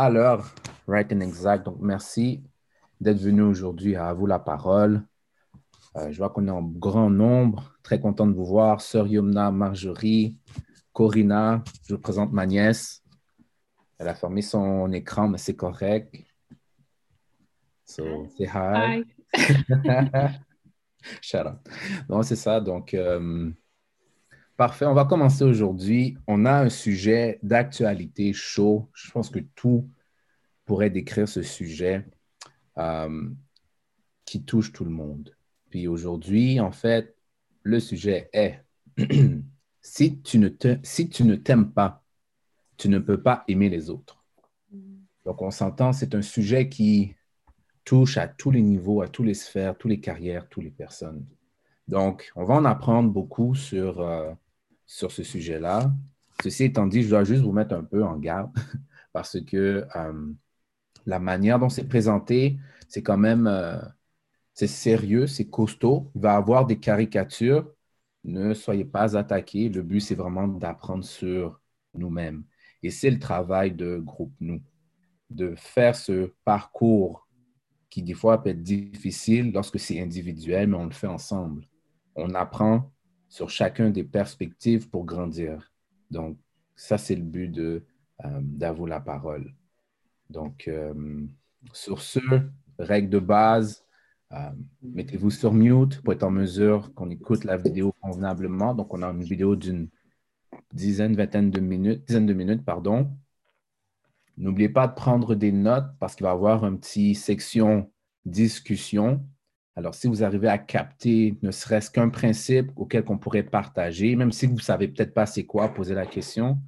à l'heure, right and exact. Donc, merci d'être venu aujourd'hui à vous la parole. Euh, je vois qu'on est en grand nombre. Très content de vous voir. Sœur Yumna, Marjorie, Corinna. Je vous présente ma nièce. Elle a fermé son écran, mais c'est correct. So, say hi. Shut up. Non, c'est ça. Donc, euh, parfait. On va commencer aujourd'hui. On a un sujet d'actualité chaud. Je pense que tout pourrait décrire ce sujet euh, qui touche tout le monde. Puis aujourd'hui, en fait, le sujet est si tu ne si t'aimes pas, tu ne peux pas aimer les autres. Donc, on s'entend, c'est un sujet qui touche à tous les niveaux, à toutes les sphères, toutes les carrières, toutes les personnes. Donc, on va en apprendre beaucoup sur, euh, sur ce sujet-là. Ceci étant dit, je dois juste vous mettre un peu en garde parce que euh, la manière dont c'est présenté, c'est quand même euh, c'est sérieux, c'est costaud. Il va y avoir des caricatures. Ne soyez pas attaqués. Le but, c'est vraiment d'apprendre sur nous-mêmes. Et c'est le travail de groupe, nous, de faire ce parcours qui, des fois, peut être difficile lorsque c'est individuel, mais on le fait ensemble. On apprend sur chacun des perspectives pour grandir. Donc, ça, c'est le but de euh, la parole. Donc, euh, sur ce, règle de base, euh, mettez-vous sur mute pour être en mesure qu'on écoute la vidéo convenablement. Donc, on a une vidéo d'une dizaine, vingtaine de minutes, dizaine de minutes, pardon. N'oubliez pas de prendre des notes parce qu'il va y avoir une petite section discussion. Alors, si vous arrivez à capter ne serait-ce qu'un principe auquel on pourrait partager, même si vous ne savez peut-être pas c'est quoi, poser la question,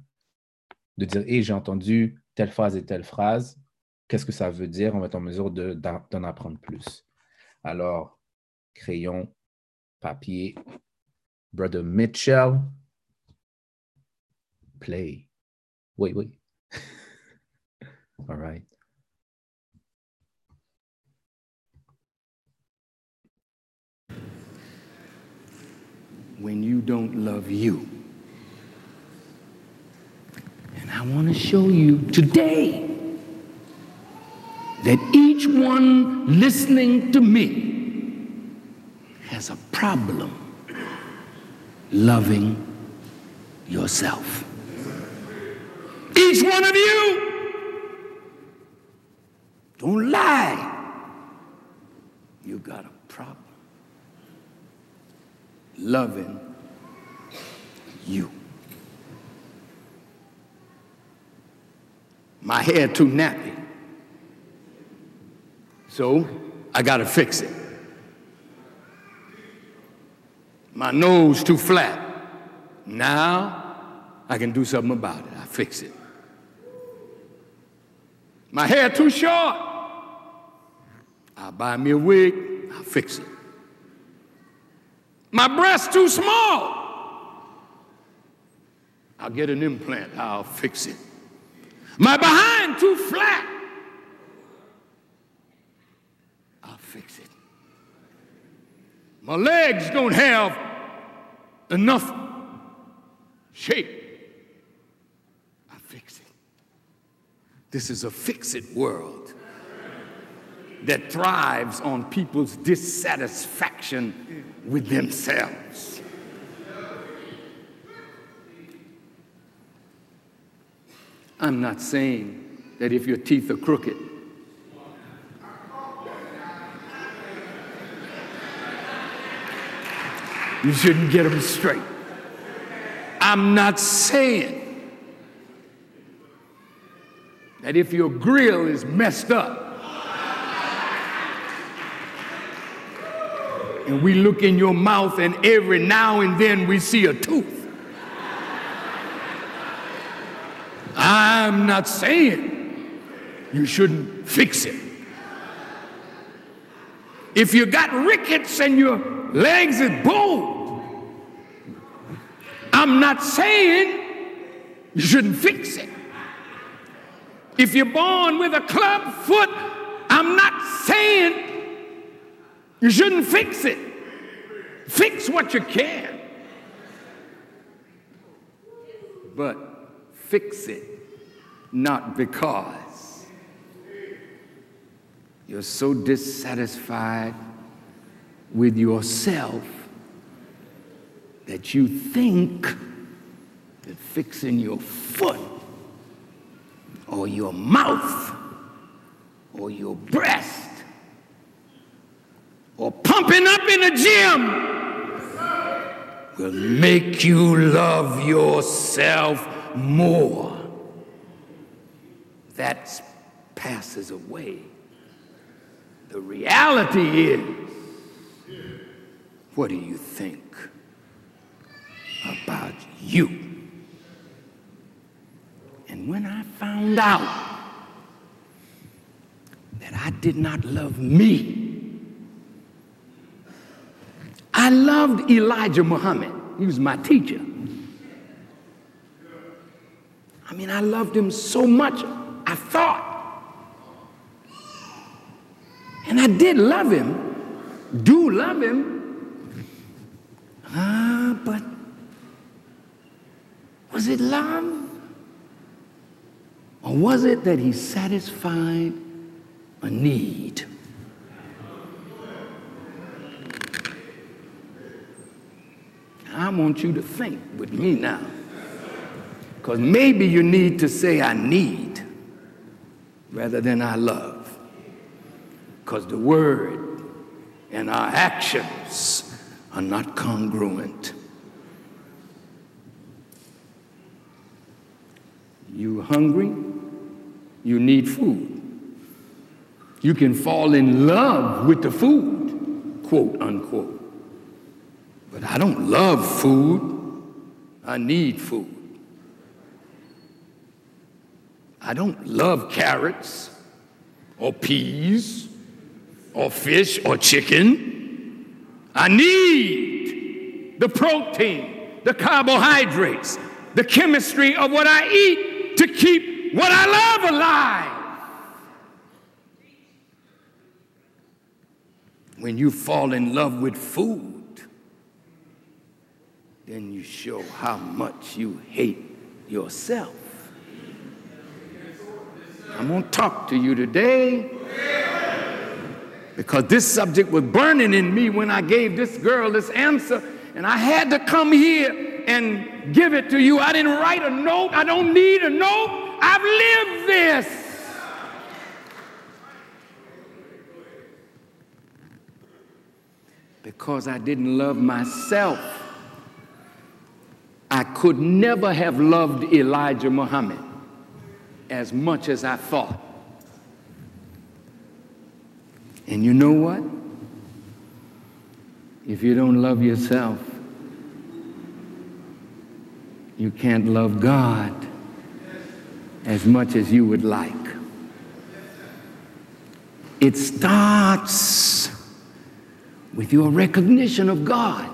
de dire, hé, j'ai entendu telle phrase et telle phrase, qu'est-ce que ça veut dire? On va être en mesure d'en apprendre plus. Alors, crayon, papier, Brother Mitchell, play. Oui, oui. All right. When you don't love you. And I want to show you today that each one listening to me has a problem loving yourself. Each one of you, don't lie. You got a problem loving you. My hair too nappy. So I got to fix it. My nose too flat. Now I can do something about it. I fix it. My hair too short. I'll buy me a wig. I'll fix it. My breast too small. I'll get an implant. I'll fix it. My behind too flat. I'll fix it. My legs don't have enough shape. I'll fix it. This is a fix it world that thrives on people's dissatisfaction with themselves. I'm not saying that if your teeth are crooked, You shouldn't get them straight. I'm not saying that if your grill is messed up, and we look in your mouth and every now and then we see a tooth. I'm not saying you shouldn't fix it. If you got rickets and your legs is bowed, I'm not saying you shouldn't fix it. If you're born with a club foot, I'm not saying you shouldn't fix it. Fix what you can. But fix it not because You're so dissatisfied with yourself that you think that fixing your foot or your mouth or your breast or pumping up in the gym will make you love yourself more. That passes away. The reality is, what do you think about you? And when I found out that I did not love me, I loved Elijah Muhammad. He was my teacher. I mean, I loved him so much, I thought. And I did love him, do love him. Ah, but was it love? Or was it that he satisfied a need? Want you to think with me now. Because maybe you need to say, I need rather than I love. Because the word and our actions are not congruent. You hungry? You need food. You can fall in love with the food, quote unquote. But I don't love food. I need food. I don't love carrots or peas or fish or chicken. I need the protein, the carbohydrates, the chemistry of what I eat to keep what I love alive. When you fall in love with food, then you show how much you hate yourself. I'm going to talk to you today because this subject was burning in me when I gave this girl this answer, and I had to come here and give it to you. I didn't write a note, I don't need a note. I've lived this. Because I didn't love myself, I could never have loved Elijah Muhammad as much as I thought. And you know what? If you don't love yourself, you can't love God as much as you would like. It starts with your recognition of God.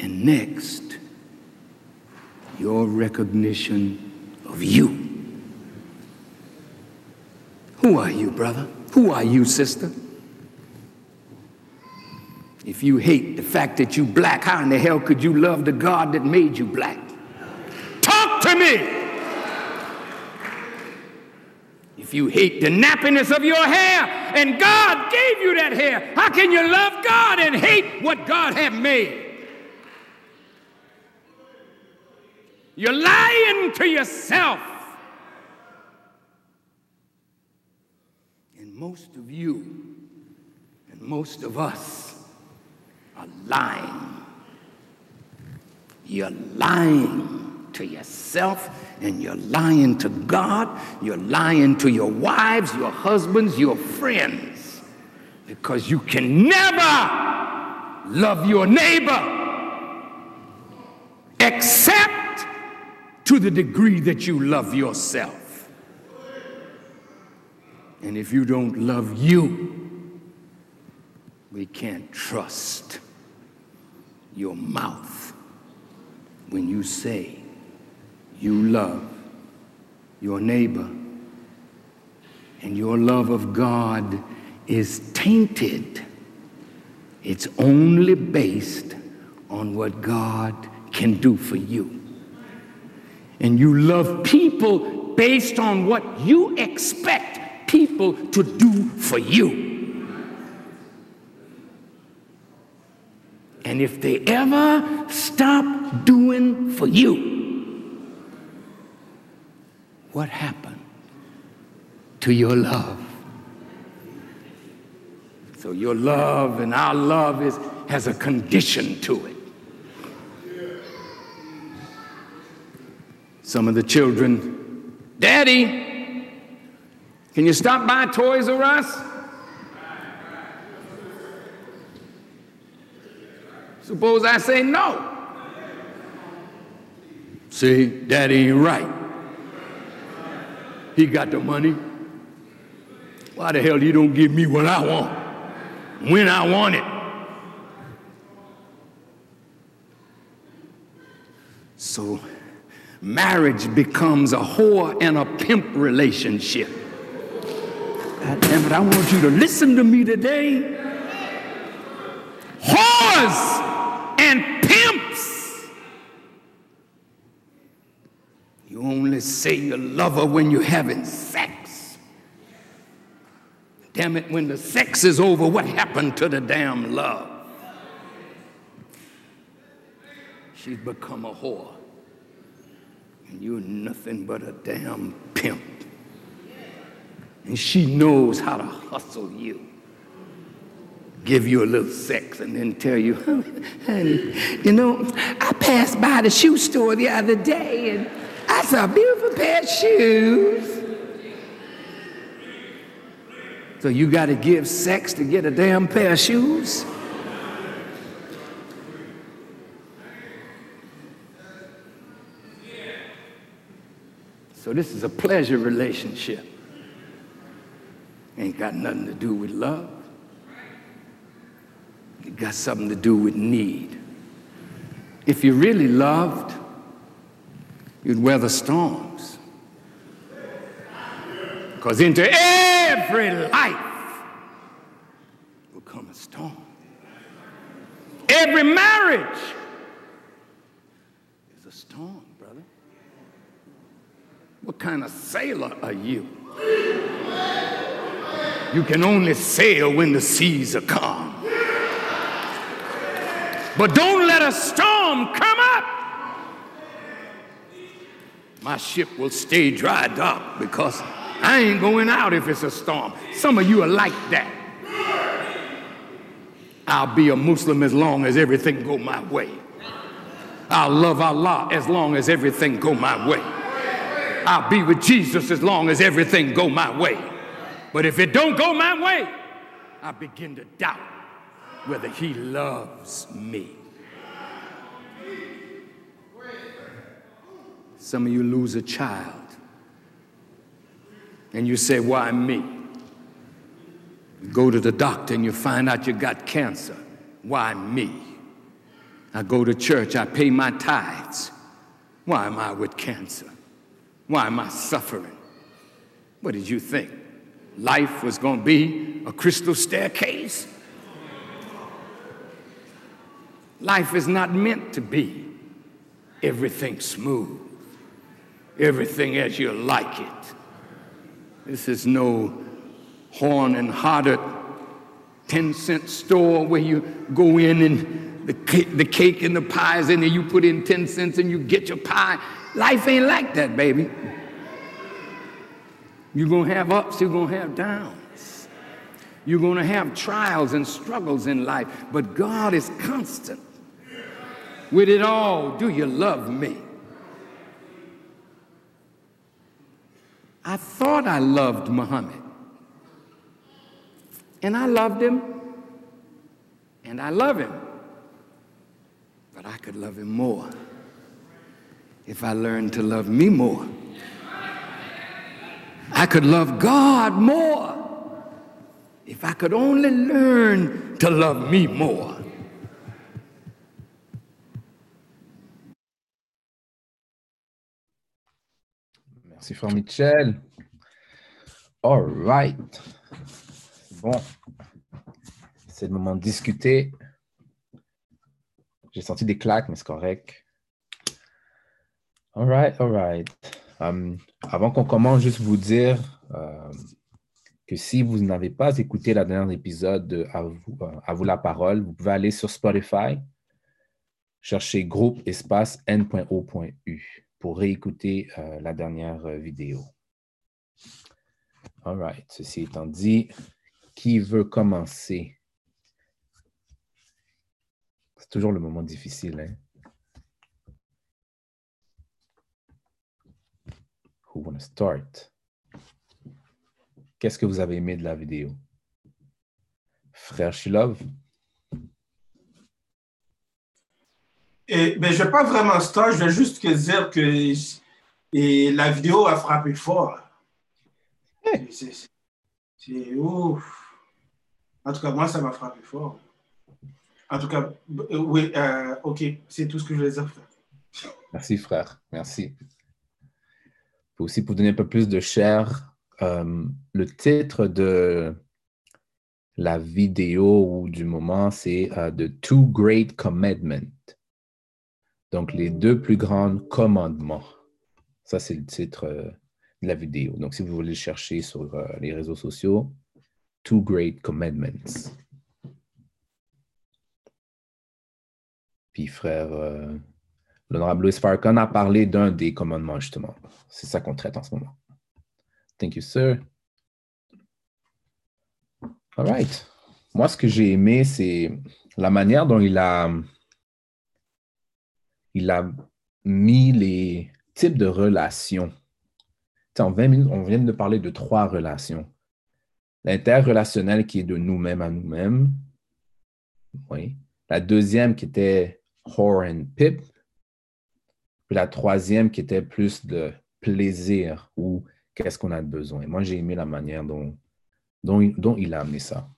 And next, your recognition of you. Who are you, brother? Who are you, sister? If you hate the fact that you black, how in the hell could you love the God that made you black? Talk to me. If you hate the nappiness of your hair and God gave you that hair, how can you love God and hate what God had made? You're lying to yourself. And most of you and most of us are lying. You're lying to yourself and you're lying to God. You're lying to your wives, your husbands, your friends. Because you can never love your neighbor except to the degree that you love yourself. And if you don't love you, we can't trust your mouth when you say you love your neighbor and your love of God is tainted. It's only based on what God can do for you and you love people based on what you expect people to do for you. And if they ever stop doing for you, what happened to your love? So your love and our love is, has a condition to it. Some of the children, Daddy, can you stop by Toys R Us? Suppose I say no. See, Daddy ain't right. He got the money. Why the hell you don't give me what I want when I want it? So marriage becomes a whore and a pimp relationship. God damn it, I want you to listen to me today. Whores and pimps. You only say you love her when you're having sex. Damn it, when the sex is over, what happened to the damn love? She's become a whore you're nothing but a damn pimp. And she knows how to hustle you. Give you a little sex and then tell you, honey, you know, I passed by the shoe store the other day and I saw a beautiful pair of shoes. So you got to give sex to get a damn pair of shoes? So this is a pleasure relationship. Ain't got nothing to do with love. It got something to do with need. If you really loved, you'd weather storms. Because into every life will come a storm. Every marriage is a storm. What kind of sailor are you? You can only sail when the seas are calm. But don't let a storm come up. My ship will stay dry dock because I ain't going out if it's a storm. Some of you are like that. I'll be a Muslim as long as everything go my way. I'll love Allah as long as everything go my way. I'll be with Jesus as long as everything go my way. But if it don't go my way, I begin to doubt whether he loves me. Some of you lose a child and you say, Why me? You go to the doctor and you find out you got cancer. Why me? I go to church, I pay my tithes. Why am I with cancer? Why am I suffering? What did you think? Life was going to be a crystal staircase? Life is not meant to be everything smooth, everything as you like it. This is no horn and hodder 10 cent store where you go in and the cake, the cake and the pies in there, you put in 10 cents and you get your pie. Life ain't like that, baby. You're going to have ups, you're going to have downs. You're going to have trials and struggles in life, but God is constant. With it all, do you love me? I thought I loved Muhammad. And I loved him. And I love him. But I could love him more if I learned to love me more. I could love God more if I could only learn to love me more. Merci, Frère Michel. All right. Bon. C'est le moment de discuter. J'ai senti des claques, mais c'est correct. All right, all right. Euh, avant qu'on commence, juste vous dire euh, que si vous n'avez pas écouté la dernière épisode de à vous, à vous la parole, vous pouvez aller sur Spotify, chercher groupe espace n.o.u pour réécouter la dernière vidéo. All right. Ceci étant dit, qui veut commencer? C'est toujours le moment difficile. Hein? Start? Qu'est-ce que vous avez aimé de la vidéo? Frère Shilov? Et, ben, je ne vais pas vraiment start, je vais juste te dire que et la vidéo a frappé fort. C'est ouf. En tout cas, moi, ça m'a frappé fort. En tout cas, euh, oui, euh, OK, c'est tout ce que je voulais dire, frère. Merci, frère. Merci. Aussi, pour donner un peu plus de chair, euh, le titre de la vidéo ou du moment, c'est The Two Great Commandments. Donc, les deux plus grands commandements. Ça, c'est le titre la vidéo. Donc, si vous voulez chercher sur euh, les réseaux sociaux, Two Great Commandments. Puis, frère, euh, l'honorable Louis Farrakhan a parlé d'un des commandements, justement. C'est ça qu'on traite en ce moment. Thank you, sir. All right. Moi, ce que j'ai aimé, c'est la manière dont il a, il a mis les types de relations en 20 minutes, on vient de parler de trois relations. L'interrelationnel qui est de nous-mêmes à nous-mêmes. Oui. La deuxième qui était Whore and Pip. La troisième qui était plus de plaisir ou qu'est-ce qu'on a besoin. Moi, j'ai aimé la manière dont, dont, dont il a amené ça.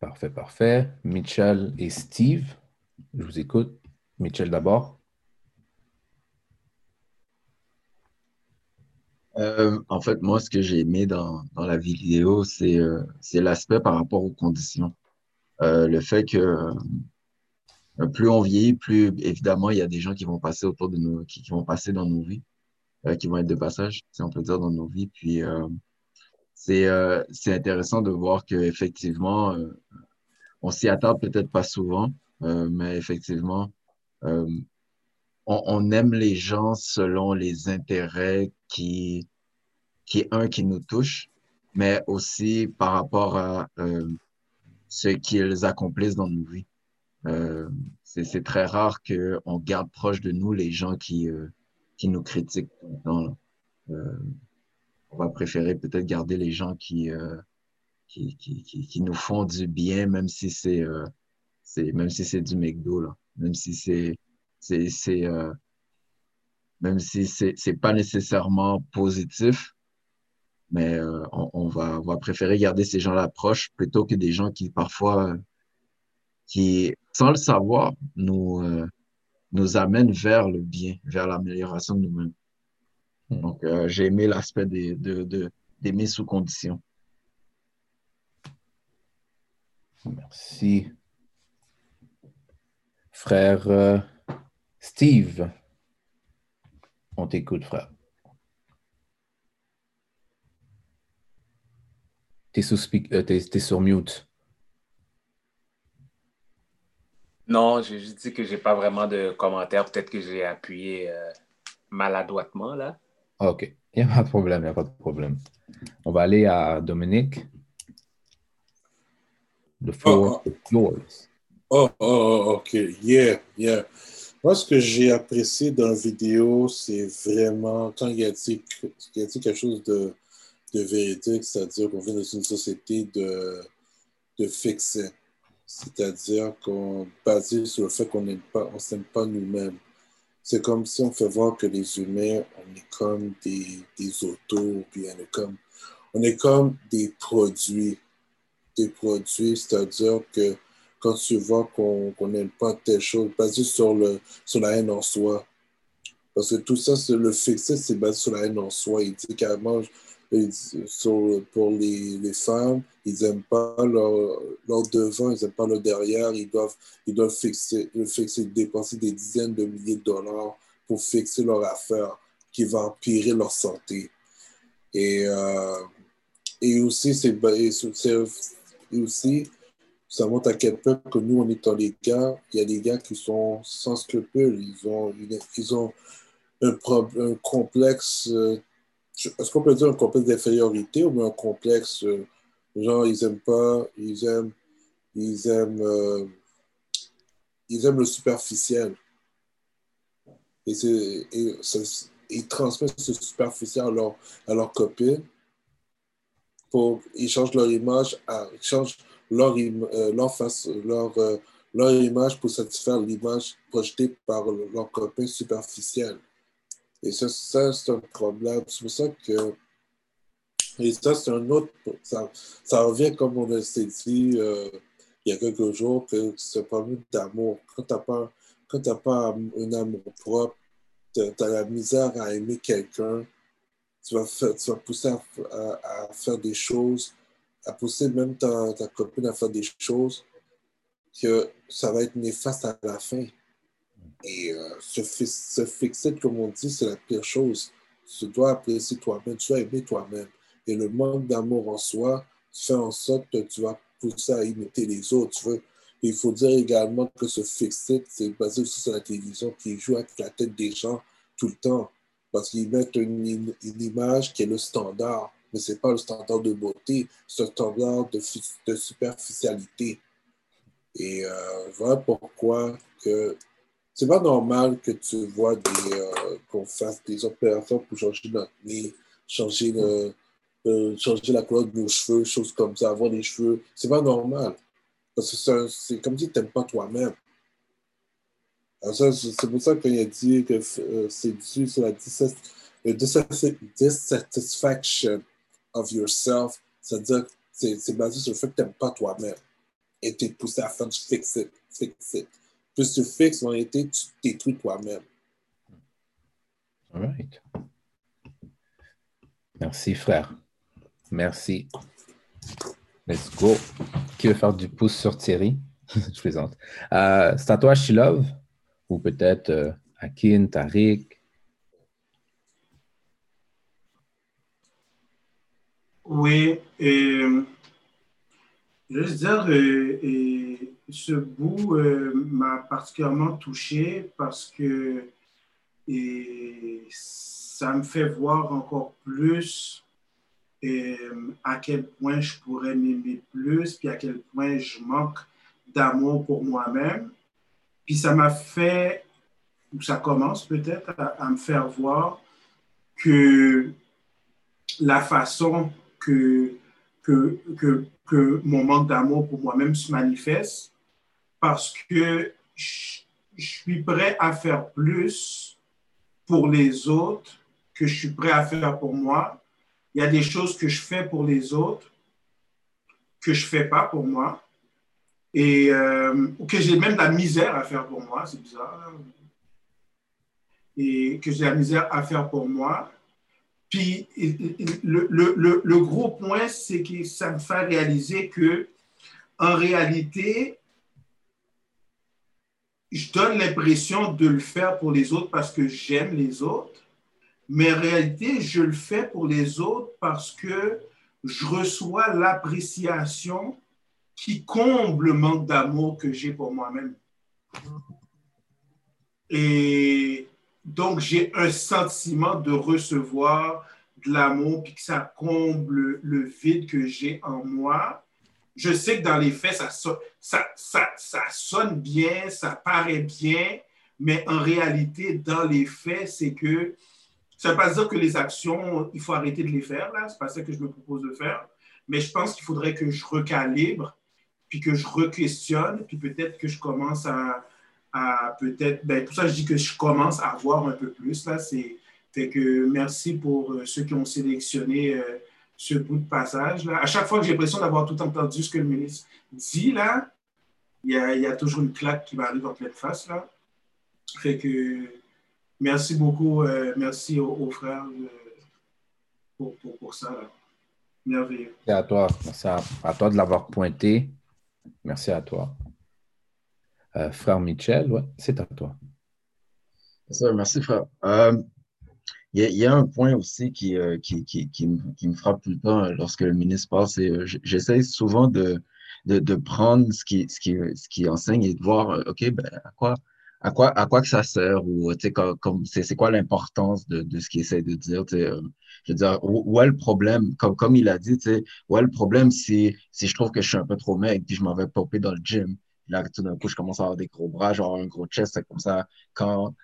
Parfait, parfait. Mitchell et Steve. Je vous écoute. Mitchell d'abord. Euh, en fait, moi, ce que j'ai aimé dans, la vidéo, euh, c'est l'aspect par rapport aux conditions. Euh, le fait que plus on vieillit, plus évidemment, il y a des gens qui vont passer autour de nous, qui, vont passer dans nos vies, qui vont être de passage, si on peut dire, dans nos vies. Puis c'est intéressant de voir qu'effectivement, on s'y attend peut-être pas souvent, mais effectivement, euh, on, aime les gens selon les intérêts qui, qui un, qui nous touche, mais aussi par rapport à euh, ce qu'ils accomplissent dans nos vies. c'est très rare qu'on garde proche de nous les gens qui, qui nous critiquent on va préférer peut-être garder les gens qui, qui, qui, qui, nous font du bien, même si c'est si du McDo, là, même si c'est c'est euh, même si c'est pas nécessairement positif, mais euh, on, va, on va préférer garder ces gens-là proches plutôt que des gens qui parfois, qui, sans le savoir, nous, euh, nous amènent vers le bien, vers l'amélioration de nous-mêmes. Hmm. Donc, j'ai aimé l'aspect d'aimer de, de, sous condition. Merci. Frère euh, Steve, on t'écoute, frère. T'es es, sur mute. Non, j'ai juste dit que j'ai pas vraiment de commentaires. Peut-être que j'ai appuyé euh, maladroitement, là. OK. Il n'y a pas de problème, il n'y a pas de problème. On va aller à Dominique. The floor is yours. Oh, oh, oh, ok. Yeah, yeah. Moi, ce que j'ai apprécié dans la vidéo, c'est vraiment quand il a dit, il a dit quelque chose de, de véridique, c'est-à-dire qu'on vit dans une société de, de. C'est-à-dire qu'on basé sur le fait qu'on n'aime pas, on s'aime pas nous-mêmes. C'est comme si on fait voir que les humains, on est comme des, des autos, puis on est comme, on est comme des produits. Des produits, c'est-à-dire que quand tu vois qu'on n'aime pas telle chose, basé sur, le, sur la haine en soi. Parce que tout ça, le fixé, c'est basé sur la haine en soi. Il dit carrément, pour les, les, femmes, ils n'aiment pas leur, leur, devant, ils n'aiment pas leur derrière. Ils doivent, ils doivent fixer, fixer, dépenser des dizaines de milliers de dollars pour fixer leur affaire qui va empirer leur santé. Et, euh, et aussi, c'est aussi, ça montre à quel point que nous, est dans les gars, il y a des gars qui sont sans scrupules. Ils ont, ils ont un, complexe, euh, est-ce qu'on peut dire un complexe d'infériorité ou un complexe, euh, genre, ils aiment pas, ils aiment, ils aiment, euh, ils aiment le superficiel. Et, et ils transmettent ce superficiel à leur, à leur copine pour, ils changent leur image, ils changent leur, leur, face, leur, image pour satisfaire l'image projetée par leur copain superficiel. Et ça, c'est un problème. C'est pour ça que. Et ça, c'est un autre. Ça, ça, revient comme on s'est dit euh, il y a quelques jours, que un problème d'amour. Quand tu n'as pas, pas un amour propre, tu as la misère à aimer quelqu'un, tu vas, tu vas pousser à, faire des choses, à pousser même ta, ta copine à faire des choses que ça va être néfaste à la fin. Et euh, se, fixer, comme on dit, c'est la pire chose. Tu dois apprécier toi-même, tu dois aimer toi-même. Et le manque d'amour en soi fait en sorte que tu vas pousser à imiter les autres. Il faut dire également que ce fixer, c'est basé aussi sur la télévision qui joue avec la tête des gens tout le temps. Parce qu'ils mettent une, image qui est le standard, mais ce n'est pas le standard de beauté, c'est un standard de, superficialité. Et euh, voilà pourquoi que c'est pas normal que tu vois euh, qu'on fasse des opérations pour changer notre nez, euh, changer la couleur de nos cheveux, choses comme ça, avoir des cheveux. C'est pas normal. Parce que c'est comme si tu n'aimes pas toi-même. C'est pour ça qu'il a dit que c'est dû sur la dissatisfaction of yourself. C'est-à-dire c'est basé sur le fait que tu n'aimes pas toi-même. Et tu es poussé à faire du fix it, fix it plus tu fixes en été, tu détruis toi-même. All right. Merci, frère. Merci. Let's go. Qui veut faire du pouce sur Thierry? Je plaisante. Euh, c'est à toi, Shilov, ou peut-être euh, Akin, Tariq. Oui, et je veux dire, ce bout euh, m'a particulièrement touché parce que ça me fait voir encore plus à quel point je pourrais m'aimer plus, puis à quel point je manque d'amour pour moi-même. Puis ça m'a fait, ou ça commence peut-être à, me faire voir que la façon que, que, que, que mon manque d'amour pour moi-même se manifeste, parce que je, suis prêt à faire plus pour les autres que je suis prêt à faire pour moi. Il y a des choses que je fais pour les autres que je ne fais pas pour moi et euh, que j'ai même de la misère à faire pour moi, c'est bizarre. Et que j'ai la misère à faire pour moi. Puis le, le, le, le gros point, c'est que ça me fait réaliser que en réalité, je donne l'impression de le faire pour les autres parce que j'aime les autres, mais en réalité, je le fais pour les autres parce que je reçois l'appréciation qui comble le manque d'amour que j'ai pour moi-même. Et donc, j'ai un sentiment de recevoir de l'amour, puis que ça comble le vide que j'ai en moi. Je sais que dans les faits, ça, sonne bien, ça paraît bien, mais en réalité, dans les faits, c'est que ça ne veut pas dire que les actions, il faut arrêter de les faire, là, c'est pas ça que je me propose de faire, mais je pense qu'il faudrait que je recalibre, puis que je re-questionne, puis peut-être que je commence à, à peut-être, ben, pour ça je dis que je commence à voir un peu plus, là, c'est, fait que merci pour euh, ceux qui ont sélectionné euh, ce bout de passage. Là. À chaque fois que j'ai l'impression d'avoir tout entendu ce que le ministre dit, là, il y a, toujours une claque qui va arriver en pleine face. Là. Fait que merci beaucoup. Euh, merci aux, frères. pour, pour, ça. Merveilleux. Merci à toi. Merci à, toi de l'avoir pointé. Merci à toi. Euh, frère Michel, ouais, c'est à toi. merci, frère. Euh, il y, a un point aussi qui, euh, qui, qui, qui, me, frappe tout le temps lorsque le ministre parle, c'est j'essaie souvent de, de, de, prendre ce qui, ce, qui, ce qui enseigne et de voir, OK, ben, à quoi, à quoi, à quoi que ça sert ou comme, c'est quoi l'importance de, de, ce qu'il essaie de dire. Euh, je veux dire, où, est le problème? Comme, comme il a dit, où est le problème si, si je trouve que je suis un peu trop maigre puis je m'en vais popper dans le gym? Là, tout d'un coup, je commence à avoir des gros bras, genre un gros chest. C'est comme ça, quand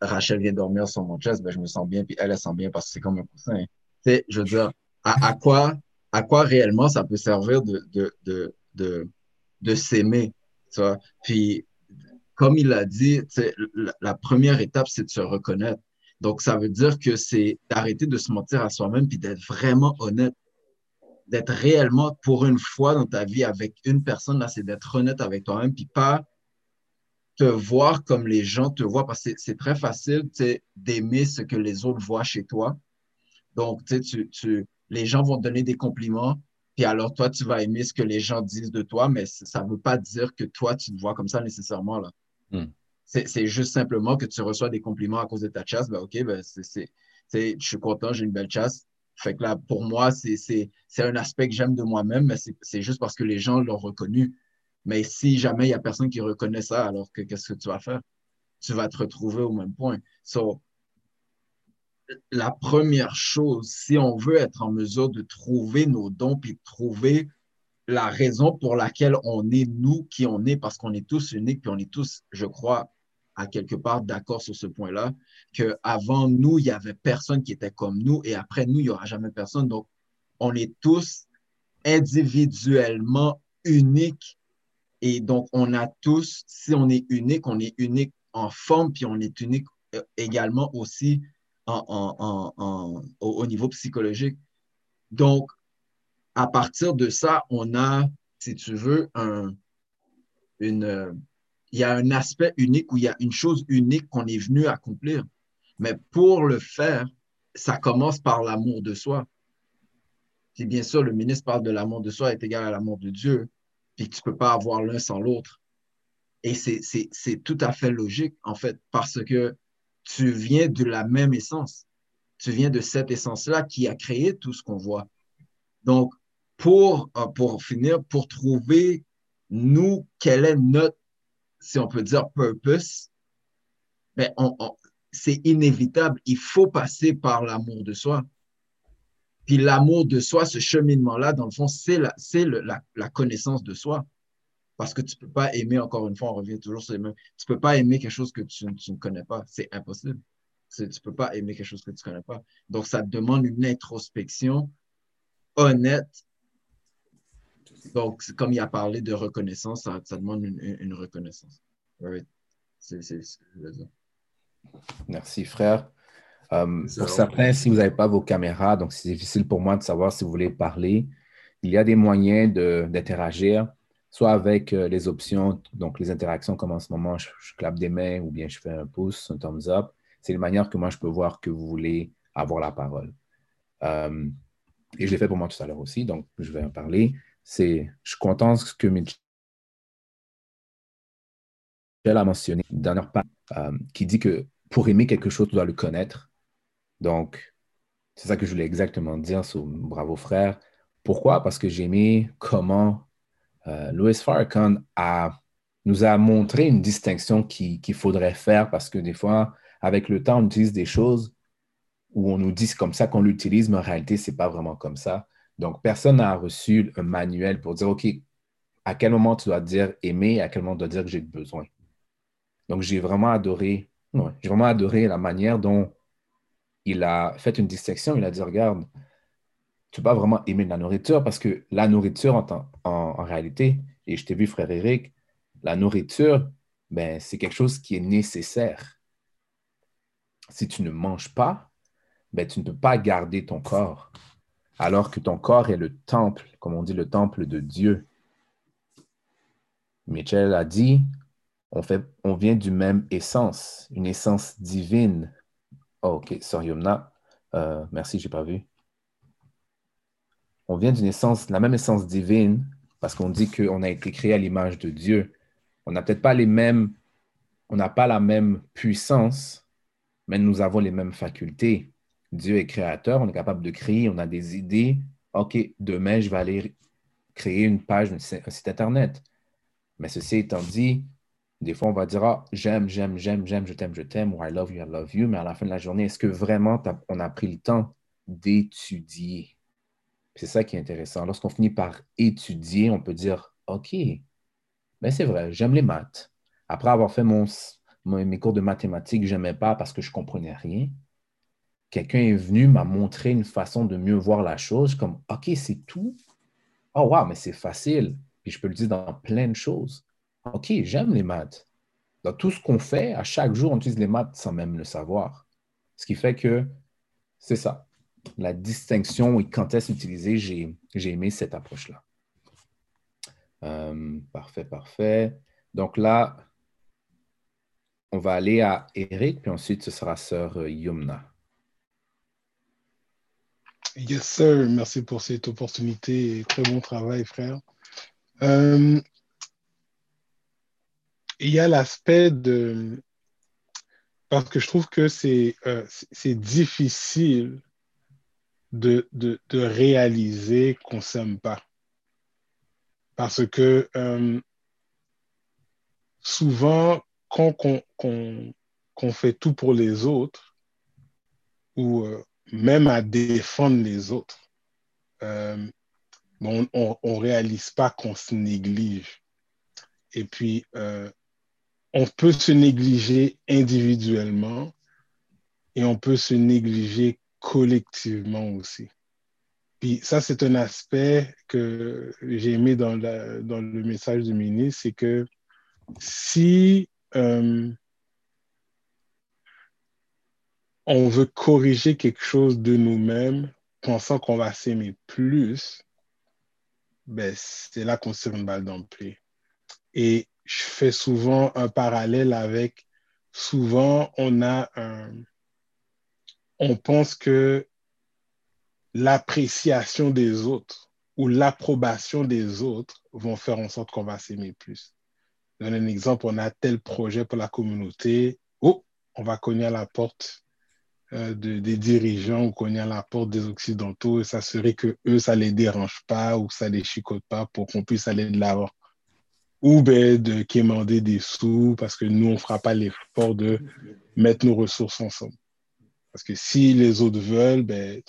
Rachel vient dormir sur mon chest, ben, je me sens bien, puis elle, elle sent bien parce que c'est comme un coussin. je veux dire, à, quoi, à quoi réellement ça peut servir de, de, de, de, de s'aimer? Puis comme il a dit, la, première étape, c'est de se reconnaître. Donc, ça veut dire que c'est d'arrêter de se mentir à soi-même puis d'être vraiment honnête. D'être réellement, pour une fois dans ta vie avec une personne, là, c'est d'être honnête avec toi-même puis pas te voir comme les gens te voient parce que c'est très facile d'aimer ce que les autres voient chez toi. Donc, tu, tu, les gens vont te donner des compliments, puis alors toi, tu vas aimer ce que les gens disent de toi, mais ça ne veut pas dire que toi, tu te vois comme ça nécessairement. Là. Hmm. C'est juste simplement que tu reçois des compliments à cause de ta chasse. Ben, OK, ben, c'est, je suis content, j'ai une belle chasse. Fait que là, pour moi, c'est un aspect que j'aime de moi-même, mais c'est juste parce que les gens l'ont reconnu. Mais si jamais il n'y a personne qui reconnaît ça, alors que qu'est-ce que tu vas faire? Tu vas te retrouver au même point. So, la première chose, si on veut être en mesure de trouver nos dons, puis de trouver la raison pour laquelle on est nous qui on est, parce qu'on est tous uniques, puis on est tous, je crois, à quelque part d'accord sur ce point-là, qu'avant nous, il n'y avait personne qui était comme nous, et après nous, il n'y aura jamais personne. Donc, on est tous individuellement uniques, et donc on a tous, si on est unique, on est unique en forme, puis on est unique euh, également aussi en, au niveau psychologique. Donc, à partir de ça, on a, si tu veux, un, une, il y a un aspect unique où il y a une chose unique qu'on est venu accomplir. Mais pour le faire, ça commence par l'amour de soi. Puis bien sûr, le ministre parle de l'amour de soi est égal à l'amour de Dieu, puis tu ne peux pas avoir l'un sans l'autre. Et c'est tout à fait logique, en fait, parce que tu viens de la même essence. Tu viens de cette essence-là qui a créé tout ce qu'on voit. Donc, pour, euh, pour finir, pour trouver, nous, quel est notre, si on peut dire, purpose, ben, c'est inévitable. Il faut passer par l'amour de soi. Puis l'amour de soi, ce cheminement-là, dans le fond, c'est la, la, la, connaissance de soi. Parce que tu ne peux pas aimer, encore une fois, on revient toujours sur les mêmes. Tu ne peux pas aimer quelque chose que tu, tu ne connais pas. C'est impossible. Tu ne peux pas aimer quelque chose que tu ne connais pas. Donc, ça demande une introspection honnête donc, comme il a parlé de reconnaissance, ça, demande une, reconnaissance. C'est ce que je veux dire. Merci, frère. Euh, pour certains, si vous n'avez pas vos caméras, donc c'est difficile pour moi de savoir si vous voulez parler. Il y a des moyens d'interagir, soit avec euh, les options, donc les interactions comme en ce moment, je, clappe des mains ou bien je fais un pouce, un thumbs up. C'est une manière que moi, je peux voir que vous voulez avoir la parole. Euh, et je l'ai fait pour moi tout à l'heure aussi, donc je vais en parler c'est, je suis content ce que Mitchell a mentionné, dernière part, euh, qui dit que pour aimer quelque chose, tu dois le connaître. Donc, c'est ça que je voulais exactement dire sur Bravo Frère. Pourquoi? Parce que j'ai aimé comment euh, Louis Farrakhan nous a montré une distinction qu'il faudrait faire parce que des fois, avec le temps, on utilise des choses où on nous dit c'est comme ça qu'on l'utilise, mais en réalité, ce n'est pas vraiment comme ça. Donc, personne n'a reçu un manuel pour dire, OK, à quel moment tu dois dire aimer, à quel moment tu dois dire que j'ai besoin. Donc, j'ai vraiment adoré, j'ai vraiment adoré la manière dont il a fait une distinction. Il a dit, regarde, tu peux pas vraiment aimer la nourriture parce que la nourriture en, en, réalité, et je t'ai vu, frère Eric, la nourriture, ben, c'est quelque chose qui est nécessaire. Si tu ne manges pas, ben, tu ne peux pas garder ton corps alors que ton corps est le temple, comme on dit, le temple de Dieu. Michel a dit, on, vient du même essence, une essence divine. Oh, ok, sorry, Yomna. Euh, merci, je n'ai pas vu. on vient d'une essence, la même essence divine, parce qu'on dit qu'on a été créé à l'image de Dieu. On n'a peut-être pas les mêmes, on n'a pas la même puissance, mais nous avons les mêmes facultés. Dieu est créateur, on est capable de créer, on a des idées. OK, demain, je vais aller créer une page, un site Internet. Mais ceci étant dit, des fois, on va dire, ah, j'aime, j'aime, j'aime, j'aime, je t'aime, je t'aime, ou I love you, I love you. Mais à la fin de la journée, est-ce que vraiment on a pris le temps d'étudier? C'est ça qui est intéressant. Lorsqu'on finit par étudier, on peut dire, OK, mais c'est vrai, j'aime les maths. Après avoir fait mon, mes cours de mathématiques, je n'aimais pas parce que je ne comprenais rien. Quelqu'un est venu, m'a montré une façon de mieux voir la chose, comme, OK, c'est tout. Oh, wow, mais c'est facile. Puis je peux le dire dans plein de choses. OK, j'aime les maths. Dans tout ce qu'on fait, à chaque jour, on utilise les maths sans même le savoir. Ce qui fait que c'est ça. La distinction et quand est-ce utilisé, j'ai aimé cette approche-là. Euh, parfait, parfait. Donc là, on va aller à Eric, puis ensuite ce sera sœur euh, Yumna. Yes, sir. Merci pour cette opportunité. Très bon travail, frère. Euh, il y a l'aspect de... Parce que je trouve que c'est euh, difficile de, de, réaliser qu'on ne s'aime pas. Parce que euh, souvent, quand on, fait tout pour les autres, ou euh, même à défendre les autres, on ne réalise pas qu'on se néglige. Et puis, on peut se négliger individuellement et on peut se négliger collectivement aussi. Puis ça, c'est un aspect que j'ai aimé dans, dans, le message du ministre, c'est que si euh, on veut corriger quelque chose de nous-mêmes, pensant qu'on va s'aimer plus, ben, c'est là qu'on se une balle dans le pied. Et je fais souvent un parallèle avec, souvent on a un, on pense que l'appréciation des autres ou l'approbation des autres vont faire en sorte qu'on va s'aimer plus. Je donne un exemple, on a tel projet pour la communauté, oh, on va cogner à la porte euh, des dirigeants ou cogner à la porte des Occidentaux et s'assurer que eux, ça les dérange pas ou ça les chicote pas pour qu'on puisse aller de l'avant ou ben, de quémander des sous parce que nous, on ne fera pas l'effort de mettre nos ressources ensemble. Parce que si les autres veulent, ben.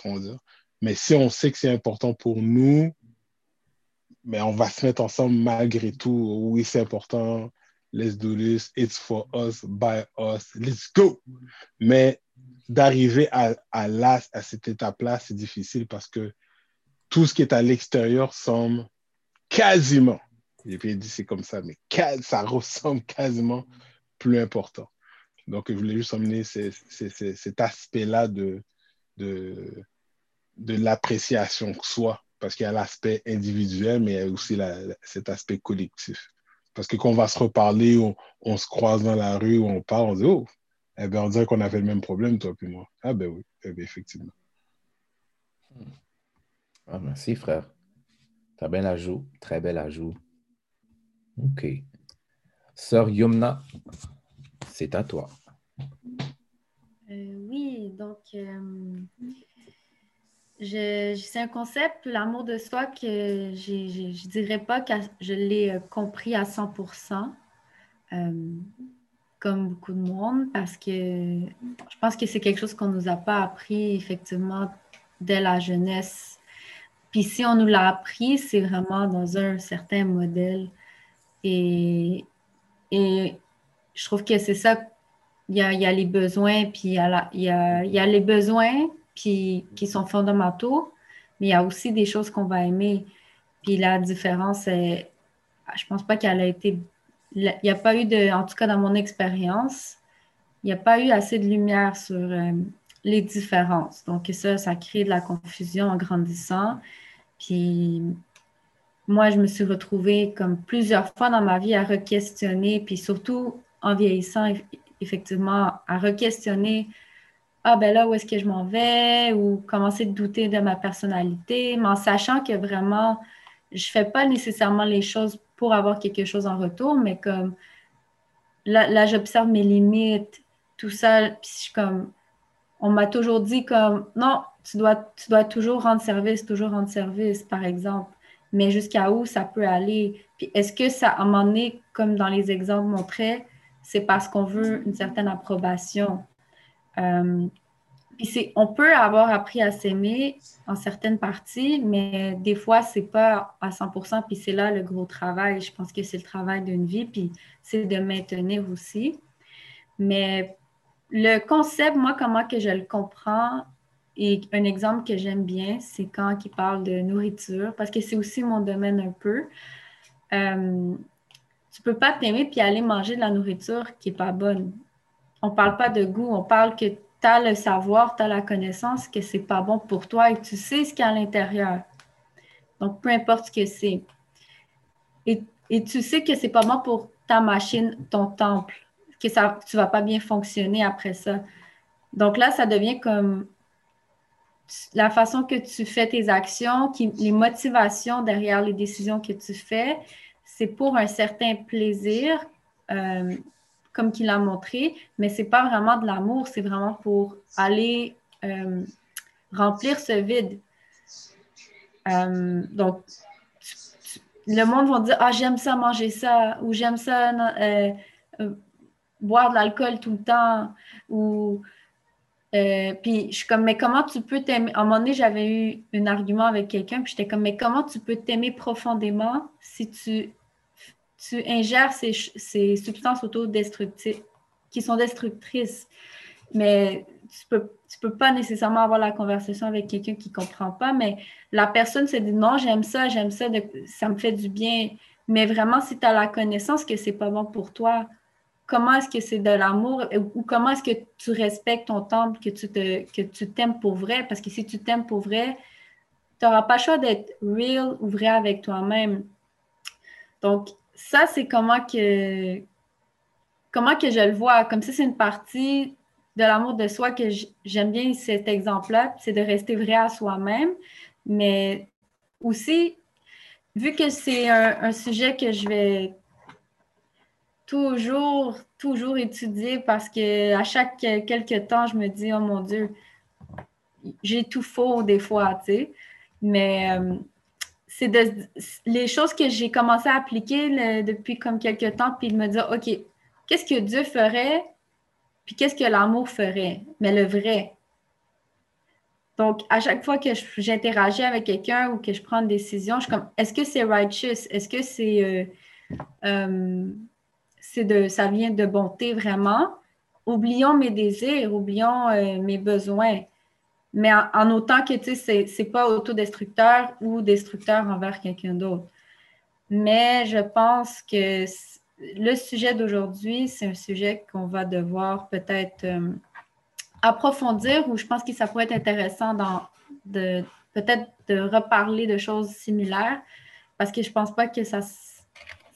Mais si on sait que c'est important pour nous, mais ben, on va se mettre ensemble malgré tout. Oui, c'est important. Let's do this. It's for us, by us. Let's go. Mais d'arriver à, à, à cette étape-là, c'est difficile parce que tout ce qui est à l'extérieur semble quasiment j'ai bien dit c'est comme ça, mais ça ressemble quasiment plus important. Donc, je voulais juste emmener cet aspect-là de, de, de l'appréciation soi, parce qu'il y a l'aspect individuel, mais il y a aussi cet aspect collectif. Parce que quand on va se reparler, on, se croise dans la rue, on parle, on dit Oh, eh ben, on dirait qu'on avait le même problème, toi puis moi. Ah, ben oui, eh ben, effectivement. Ah, merci, frère. Très bel ajout, très bel ajout. OK. Sœur Yumna, c'est à toi. Euh, oui, donc euh, c'est un concept, l'amour de soi, que je ne dirais pas que je l'ai euh, compris à 100 comme beaucoup de monde, parce que je pense que c'est quelque chose qu'on nous a pas appris effectivement dès la jeunesse. Puis si on nous l'a appris, c'est vraiment dans un certain modèle et, et je trouve que c'est ça, il y a, les besoins, puis il y a, il, y il y a, les besoins puis, qui sont fondamentaux, mais il y a aussi des choses qu'on va aimer. Puis la différence, est, je pense pas qu'elle a été. Il n'y a pas eu de, en tout cas dans mon expérience, il n'y a pas eu assez de lumière sur euh, les différences. Donc ça, ça crée de la confusion en grandissant. Puis moi, je me suis retrouvée comme plusieurs fois dans ma vie à re-questionner, puis surtout en vieillissant, effectivement, à re-questionner ah ben là, où est-ce que je m'en vais ou commencer de douter de ma personnalité, mais en sachant que vraiment, je fais pas nécessairement les choses pour avoir quelque chose en retour, mais comme là, j'observe mes limites, tout ça, puis je suis comme, on m'a toujours dit comme, non, tu dois, tu dois toujours rendre service, toujours rendre service, par exemple. Mais jusqu'à où ça peut aller? Puis est-ce que ça, à un moment donné, comme dans les exemples montrés, c'est parce qu'on veut une certaine approbation? Euh, on peut avoir appris à s'aimer en certaines parties, mais des fois, c'est pas à 100%, puis c'est là le gros travail. Je pense que c'est le travail d'une vie, puis c'est de maintenir aussi. Mais le concept, moi, comment que je le comprends, et un exemple que j'aime bien, c'est quand il parle de nourriture, parce que c'est aussi mon domaine un peu. Euh, tu peux pas t'aimer puis aller manger de la nourriture qui est pas bonne. On parle pas de goût, on parle que tu as le savoir, tu as la connaissance que c'est pas bon pour toi et tu sais ce qu'il y a à l'intérieur. Donc, peu importe ce que c'est. Et, tu sais que c'est pas bon pour ta machine, ton temple, que ça, tu vas pas bien fonctionner après ça. Donc là, ça devient comme la façon que tu fais tes actions, qui, les motivations derrière les décisions que tu fais, c'est pour un certain plaisir, euh, comme qu'il a montré, mais c'est pas vraiment de l'amour, c'est vraiment pour aller euh, remplir ce vide. Euh, donc, le monde va dire Ah, j'aime ça manger ça, ou j'aime ça euh, boire de l'alcool tout le temps, ou. puis je suis comme, mais comment tu peux t'aimer? À un moment donné, j'avais eu un argument avec quelqu'un, puis j'étais comme, mais comment tu peux t'aimer profondément si tu tu ingères ces, substances autodestructives qui sont destructrices. Mais tu peux, tu peux pas nécessairement avoir la conversation avec quelqu'un qui comprend pas, mais la personne se dit non, j'aime ça, j'aime ça, ça me fait du bien. Mais vraiment, si tu as la connaissance que c'est pas bon pour toi, comment est-ce que c'est de l'amour ou comment est-ce que tu respectes ton temple, que tu te, que tu t'aimes pour vrai? Parce que si tu t'aimes pour vrai, tu n'auras pas le choix d'être real ou vrai avec toi-même. Donc, ça, c'est comment que, comment que je le vois. Comme ça, c'est une partie de l'amour de soi que j'aime bien cet exemple-là, c'est de rester vrai à soi-même. Mais aussi, vu que c'est un, sujet que je vais toujours, toujours étudier parce que à chaque quelques temps, je me dis, oh mon Dieu, j'ai tout faux des fois, tu sais. Mais euh, c'est les choses que j'ai commencé à appliquer depuis comme quelques temps, puis de me dire, OK, qu'est-ce que Dieu ferait, puis qu'est-ce que l'amour ferait, mais le vrai? Donc, à chaque fois que j'interagis avec quelqu'un ou que je prends une décision, je suis comme, est-ce que c'est righteous? Est-ce que c'est, euh, euh, de, ça vient de bonté vraiment? Oublions mes désirs, oublions euh, mes besoins mais en, autant que tu sais, c'est pas autodestructeur ou destructeur envers quelqu'un d'autre. Mais je pense que le sujet d'aujourd'hui, c'est un sujet qu'on va devoir peut-être euh, approfondir ou je pense que ça pourrait être intéressant de peut-être de reparler de choses similaires parce que je pense pas que ça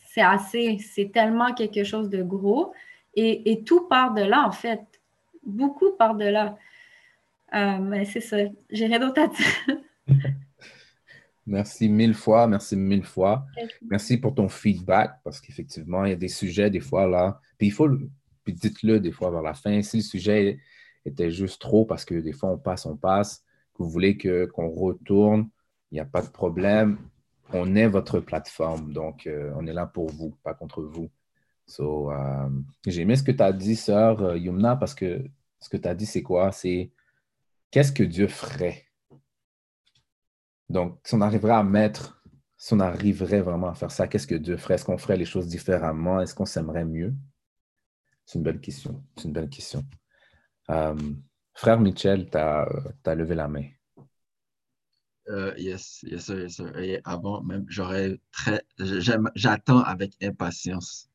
c'est assez, c'est tellement quelque chose de gros et, et tout part de là en fait. Beaucoup part de là. Euh, c'est ça. J'ai rien d'autre à dire. merci mille fois, merci mille fois. Merci pour ton feedback parce qu'effectivement, il y a des sujets des fois là. Puis il faut, puis dites-le des fois vers la fin. Si le sujet était juste trop parce que des fois on passe, on passe, que vous voulez que, qu'on retourne, il n'y a pas de problème. On est votre plateforme, donc euh, on est là pour vous, pas contre vous. So, euh, j'ai aimé ce que tu as dit, sœur Yumna, parce que ce que tu as dit, c'est quoi? C'est qu'est-ce que Dieu ferait? Donc, si on arriverait à mettre, si on arriverait vraiment à faire ça, qu'est-ce que Dieu ferait? Est-ce qu'on ferait les choses différemment? Est-ce qu'on s'aimerait mieux? C'est une belle question. C'est une belle question. Euh, frère Michel, tu as, levé la main. Euh, yes, yes, sir, yes, sir. Et avant même, j'aurais très, j'attends avec impatience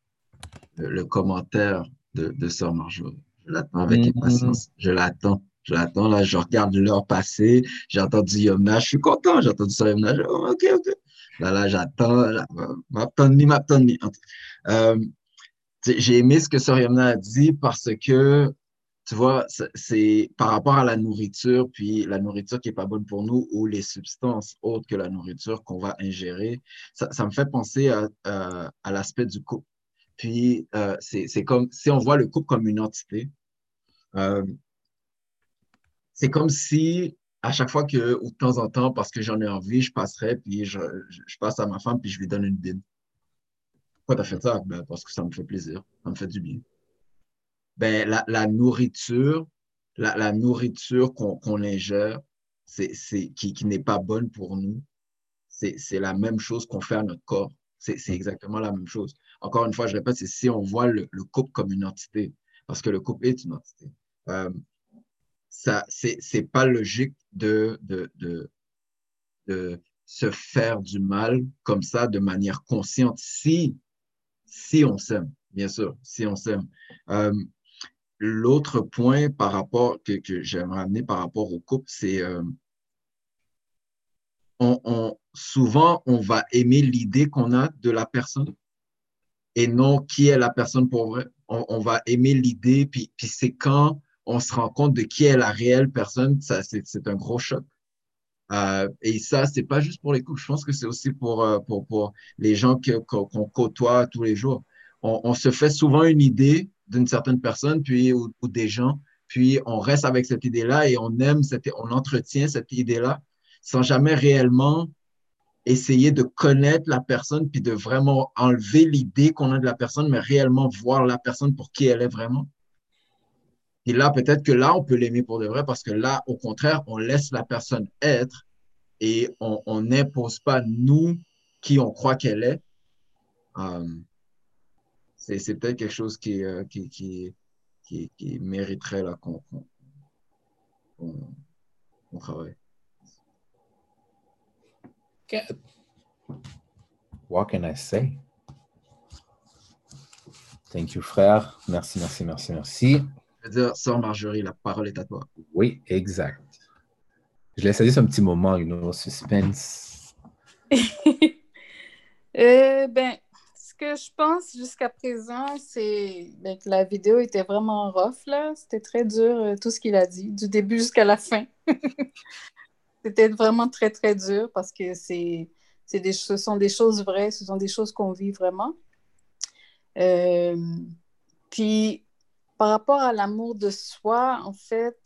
le, commentaire de, de Sœur Marjo. Je l'attends avec mm-hmm. impatience. Je l'attends. J'attends, là, je regarde l'heure passer, j'ai entendu Yomna, je suis content, j'ai entendu ça Yomna, oh, ok, ok. Là, là, j'attends, m'attendez, m'attendez. Euh, j'ai aimé ce que Sœur Yomna a dit parce que tu vois, c'est par rapport à la nourriture, puis la nourriture qui n'est pas bonne pour nous ou les substances autres que la nourriture qu'on va ingérer, ça, me fait penser à, à, l'aspect du couple. Puis, euh, c'est comme si on voit le couple comme une entité. Euh, c'est comme si à chaque fois que, ou de temps en temps, parce que j'en ai envie, je passerai, puis je, passe à ma femme, puis je lui donne une bine. Pourquoi tu as fait ça? Ben, parce que ça me fait plaisir, ça me fait du bien ben, la, nourriture, la, nourriture qu'on ingère, qui, n'est pas bonne pour nous, c'est, la même chose qu'on fait à notre corps. C'est, exactement la même chose. Encore une fois, je répète, c'est si on voit le, le, couple comme une entité, parce que le couple est une entité. Euh, ça, c'est, pas logique de, de, de, de se faire du mal comme ça de manière consciente si, si on s'aime, bien sûr, si on s'aime. Euh, L'autre point par rapport que, que j'aimerais amener par rapport au couple, c'est euh, on, souvent on va aimer l'idée qu'on a de la personne et non qui est la personne pour vrai. On, va aimer l'idée, puis, puis c'est quand on se rend compte de qui est la réelle personne, ça c'est un gros choc. Euh, et ça, c'est pas juste pour les couples, je pense que c'est aussi pour, euh, pour, pour, les gens qu'on côtoie tous les jours. On, on, se fait souvent une idée d'une certaine personne, puis ou, des gens, puis on reste avec cette idée-là et on aime, cette, on entretient cette idée-là sans jamais réellement essayer de connaître la personne, puis de vraiment enlever l'idée qu'on a de la personne, mais réellement voir la personne pour qui elle est vraiment. Et là, peut-être que là, on peut l'aimer pour de vrai, parce que là, au contraire, on laisse la personne être et on n'impose pas, nous, qui on croit qu'elle est. Euh, c'est peut-être quelque chose qui, euh, qui, qui, qui, mériterait qu'on travaille. What can I say? Thank you, frère. Merci, merci, merci, merci. Je veux dire, sans Marjorie, la parole est à toi. Oui, exact. Je laisse dire un petit moment, you know, suspense. euh, ben, que je pense jusqu'à présent, c'est ben, que la vidéo était vraiment rough, là. C'était très dur, euh, tout ce qu'il a dit, du début jusqu'à la fin. C'était vraiment très, très dur parce que c'est, des, ce sont des choses vraies, ce sont des choses qu'on vit vraiment. Euh, puis, par rapport à l'amour de soi, en fait,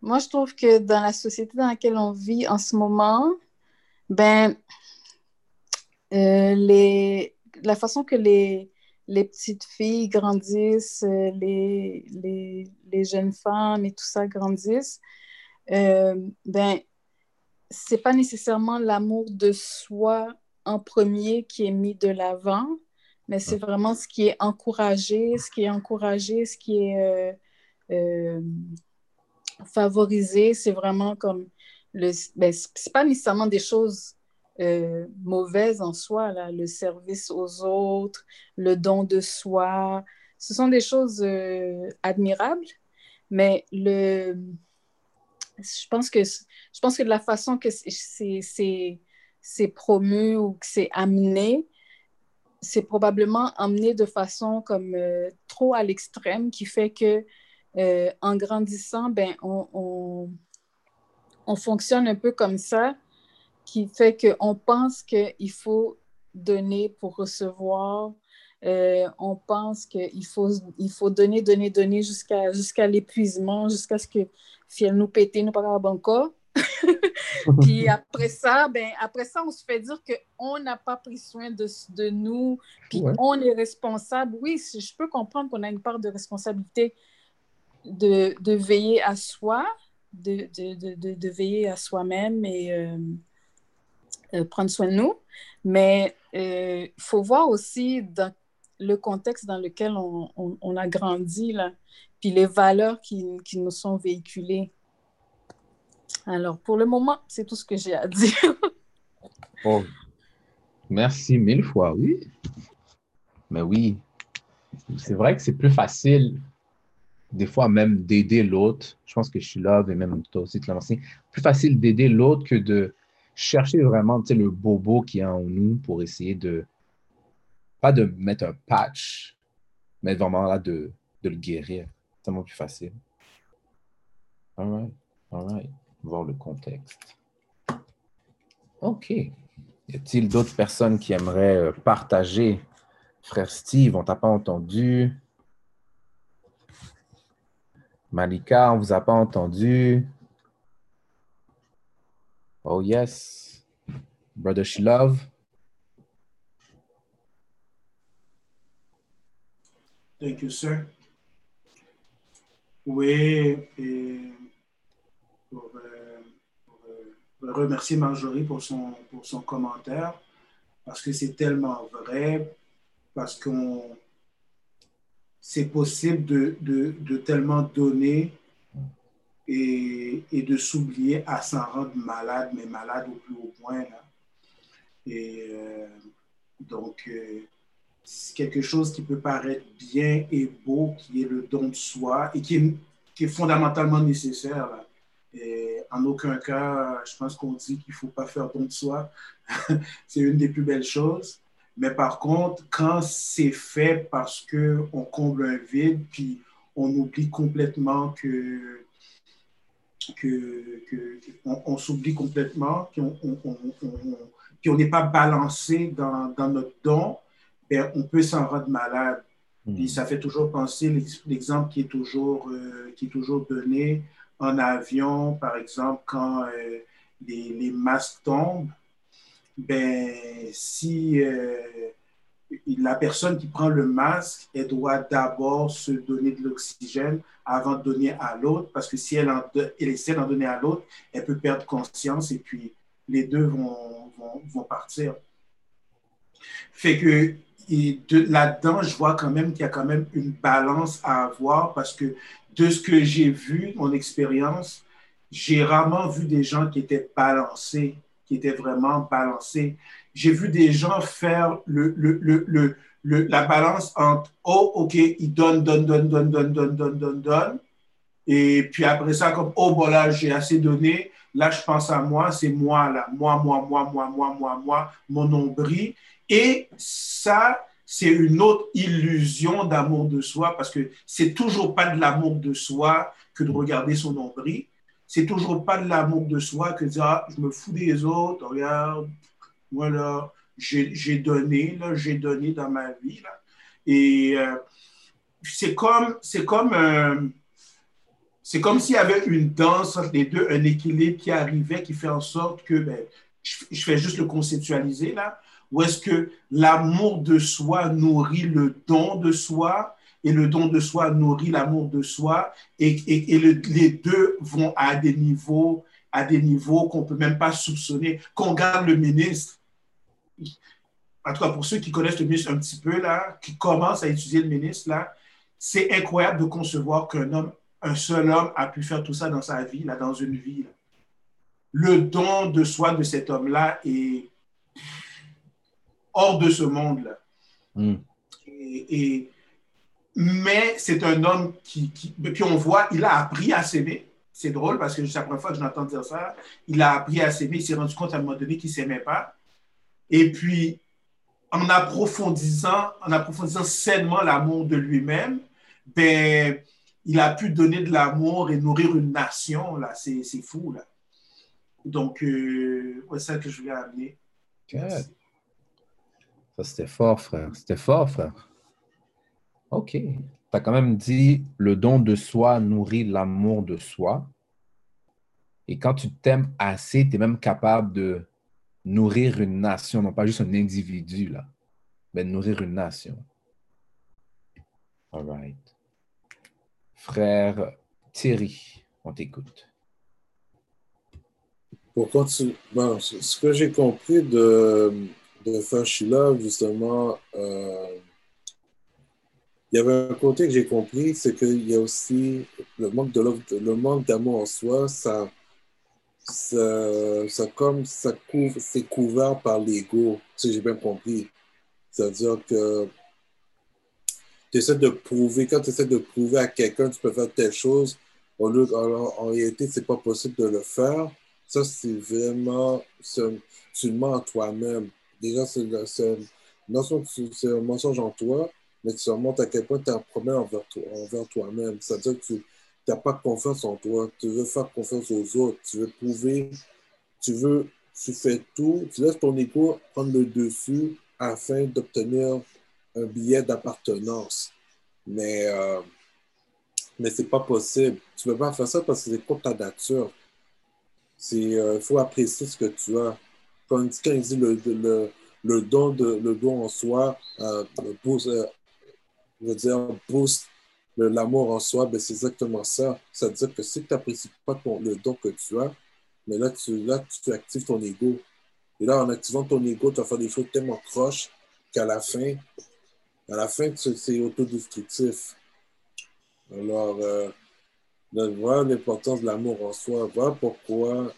moi, je trouve que dans la société dans laquelle on vit en ce moment, ben, euh, les, la façon que les, les petites filles grandissent, euh, les, les, les, jeunes femmes et tout ça grandissent, euh, ben, c'est pas nécessairement l'amour de soi en premier qui est mis de l'avant, mais c'est vraiment ce qui est encouragé, ce qui est encouragé, ce qui est euh, euh, favorisé. C'est vraiment comme le. Ben, c'est pas nécessairement des choses euh, mauvaise en soi, là, le service aux autres, le don de soi. Ce sont des choses admirables, mais le, je, pense que, je pense que de la façon que c'est promu ou que c'est amené, c'est probablement amené de façon comme euh, trop à l'extrême qui fait que en grandissant, ben, on, on, on, fonctionne un peu comme ça qui fait qu'on pense qu'il faut donner pour recevoir. Euh, on pense qu'il faut, il faut donner, donner, donner jusqu'à jusqu'à l'épuisement, jusqu'à ce que fiel nous péter, nous pas encore. puis après ça, ben, après ça, on se fait dire qu'on n'a pas pris soin de, de nous, puis on est responsable. Oui, je peux comprendre qu'on a une part de responsabilité de, de veiller à soi, de, de, de veiller à soi-même et, euh, euh, prendre soin de nous, mais il euh, faut voir aussi dans le contexte dans lequel on, on, a grandi, là, puis les valeurs qui, qui, nous sont véhiculées. Alors, pour le moment, c'est tout ce que j'ai à dire. oh. Merci mille fois, oui. Mais oui, c'est vrai que c'est plus facile, des fois même, d'aider l'autre. Je pense que je suis là, et même toi aussi, tu l'as Plus facile d'aider l'autre que de chercher vraiment le bobo qui est en nous pour essayer de, pas de mettre un patch, mais vraiment là de, de le guérir. tellement plus facile. All right, all right. Voir le contexte. OK. Y a-t-il d'autres personnes qui aimeraient euh, partager? Frère Steve, on t'a pas entendu. Malika, on vous a pas entendu. Oh yes. Brother Shilov. Thank you, sir. Oui, et pour, pour, euh, remercier Marjorie pour son, pour son commentaire, parce que c'est tellement vrai, parce qu'on c'est possible de, de, de, tellement donner et, et de s'oublier à s'en rendre malade, mais malade au plus haut point. Là. Et euh, donc, euh, c'est quelque chose qui peut paraître bien et beau, qui est le don de soi et qui est, qui est fondamentalement nécessaire. Là. Et en aucun cas, je pense qu'on dit qu'il ne faut pas faire don de soi. c'est une des plus belles choses. Mais par contre, quand c'est fait parce qu'on comble un vide, puis on oublie complètement que, que, que on, on s'oublie complètement, qu'on on n'est pas balancé dans, dans notre don, ben, on peut s'en rendre malade. Puis ça fait toujours penser l'exemple qui est toujours euh, qui est toujours donné en avion, par exemple, quand euh, les, masques tombent, ben si euh, la personne qui prend le masque, elle doit d'abord se donner de l'oxygène avant de donner à l'autre, parce que si elle, essaie d'en donner à l'autre, elle peut perdre conscience et puis les deux vont, partir. Fait que là-dedans, je vois quand même qu'il y a quand même une balance à avoir parce que de ce que j'ai vu, mon expérience, j'ai rarement vu des gens qui étaient balancés, qui étaient vraiment balancés. J'ai vu des gens faire la balance entre oh, OK, ils donnent, donnent, donnent, donnent, donnent, donnent, donnent, donnent, donnent. Et puis après ça, comme oh, bon là, j'ai assez donné. Là, je pense à moi, c'est moi, là. Moi, moi, moi, moi, moi, moi, moi, mon nombril. Et ça, c'est une autre illusion d'amour de soi parce que c'est toujours pas de l'amour de soi que de regarder son nombril. C'est toujours pas de l'amour de soi que de dire ah, je me fous des autres, regarde, voilà, j'ai donné, j'ai donné dans ma vie. Là. Et euh, c'est comme, c'est comme, euh, comme s'il y avait une danse entre les deux, un équilibre qui arrivait, qui fait en sorte que, ben, je, je fais juste le conceptualiser là, ou est-ce que l'amour de soi nourrit le don de soi et le don de soi nourrit l'amour de soi et, et, et le, les deux vont à des niveaux niveaux qu'on ne peut même pas soupçonner. Qu'on regarde le ministre, en tout cas pour ceux qui connaissent le ministre un petit peu, là, qui commencent à étudier le ministre, là, c'est incroyable de concevoir qu'un homme, un seul homme a pu faire tout ça dans sa vie, là, dans une vie. Là. Le don de soi de cet homme-là est hors de ce monde-là. Mm. Et, et, mais c'est un homme qui, qui, Puis on voit, il a appris à s'aimer. C'est drôle parce que c'est la première fois que j'entends dire ça. Il a appris à s'aimer. Il s'est rendu compte à un moment donné qu'il ne s'aimait pas. Et puis, en approfondissant, en approfondissant sainement l'amour de lui-même, ben, il a pu donner de l'amour et nourrir une nation. Là. C'est, c'est fou. Là. Donc, euh, c'est ça que je voulais amener. Ça, c'était fort, frère. C'était fort, frère. OK. Tu as quand même dit le don de soi nourrit l'amour de soi. Et quand tu t'aimes assez, tu es même capable de nourrir une nation, non pas juste un individu, là, mais nourrir une nation. All right. Frère Thierry, on t'écoute. Pour continuer, bon, ce que j'ai compris de, de Fashila, justement, euh, il y avait un côté que j'ai compris, c'est qu'il y a aussi le manque de le manque d'amour en soi, ça, ça, comme ça couvre, c'est couvert par l'ego, si j'ai bien compris. C'est-à-dire que tu essaies de prouver, quand tu essaies de prouver à quelqu'un que tu peux faire telle chose, en, en, en réalité, c'est pas possible de le faire. Ça, c'est vraiment, tu mens à toi-même déjà, c'est un, un mensonge en toi, mais tu montres à quel point tu as un problème envers, toi, envers toi-même. C'est-à-dire que tu n'as pas confiance en toi, tu veux faire confiance aux autres, tu veux prouver, tu veux, tu fais tout, tu laisses ton ego prendre le dessus afin d'obtenir un billet d'appartenance. Mais, euh, mais ce n'est pas possible. Tu ne peux pas faire ça parce que c'est contre ta nature. Il euh, faut apprécier ce que tu as. Quand, il dit le, le, le, don, de, le don en soi, euh, boost, euh, je veux dire, boost l'amour en soi, ben c'est exactement ça. C'est-à-dire que si tu n'apprécies pas le don que tu as, mais là tu, là, tu actives ton ego. Et là, en activant ton ego, tu vas faire des choses tellement croches qu'à la fin, à la fin, c'est autodestructif. Alors, euh, voilà l'importance de l'amour en soi. Voilà pourquoi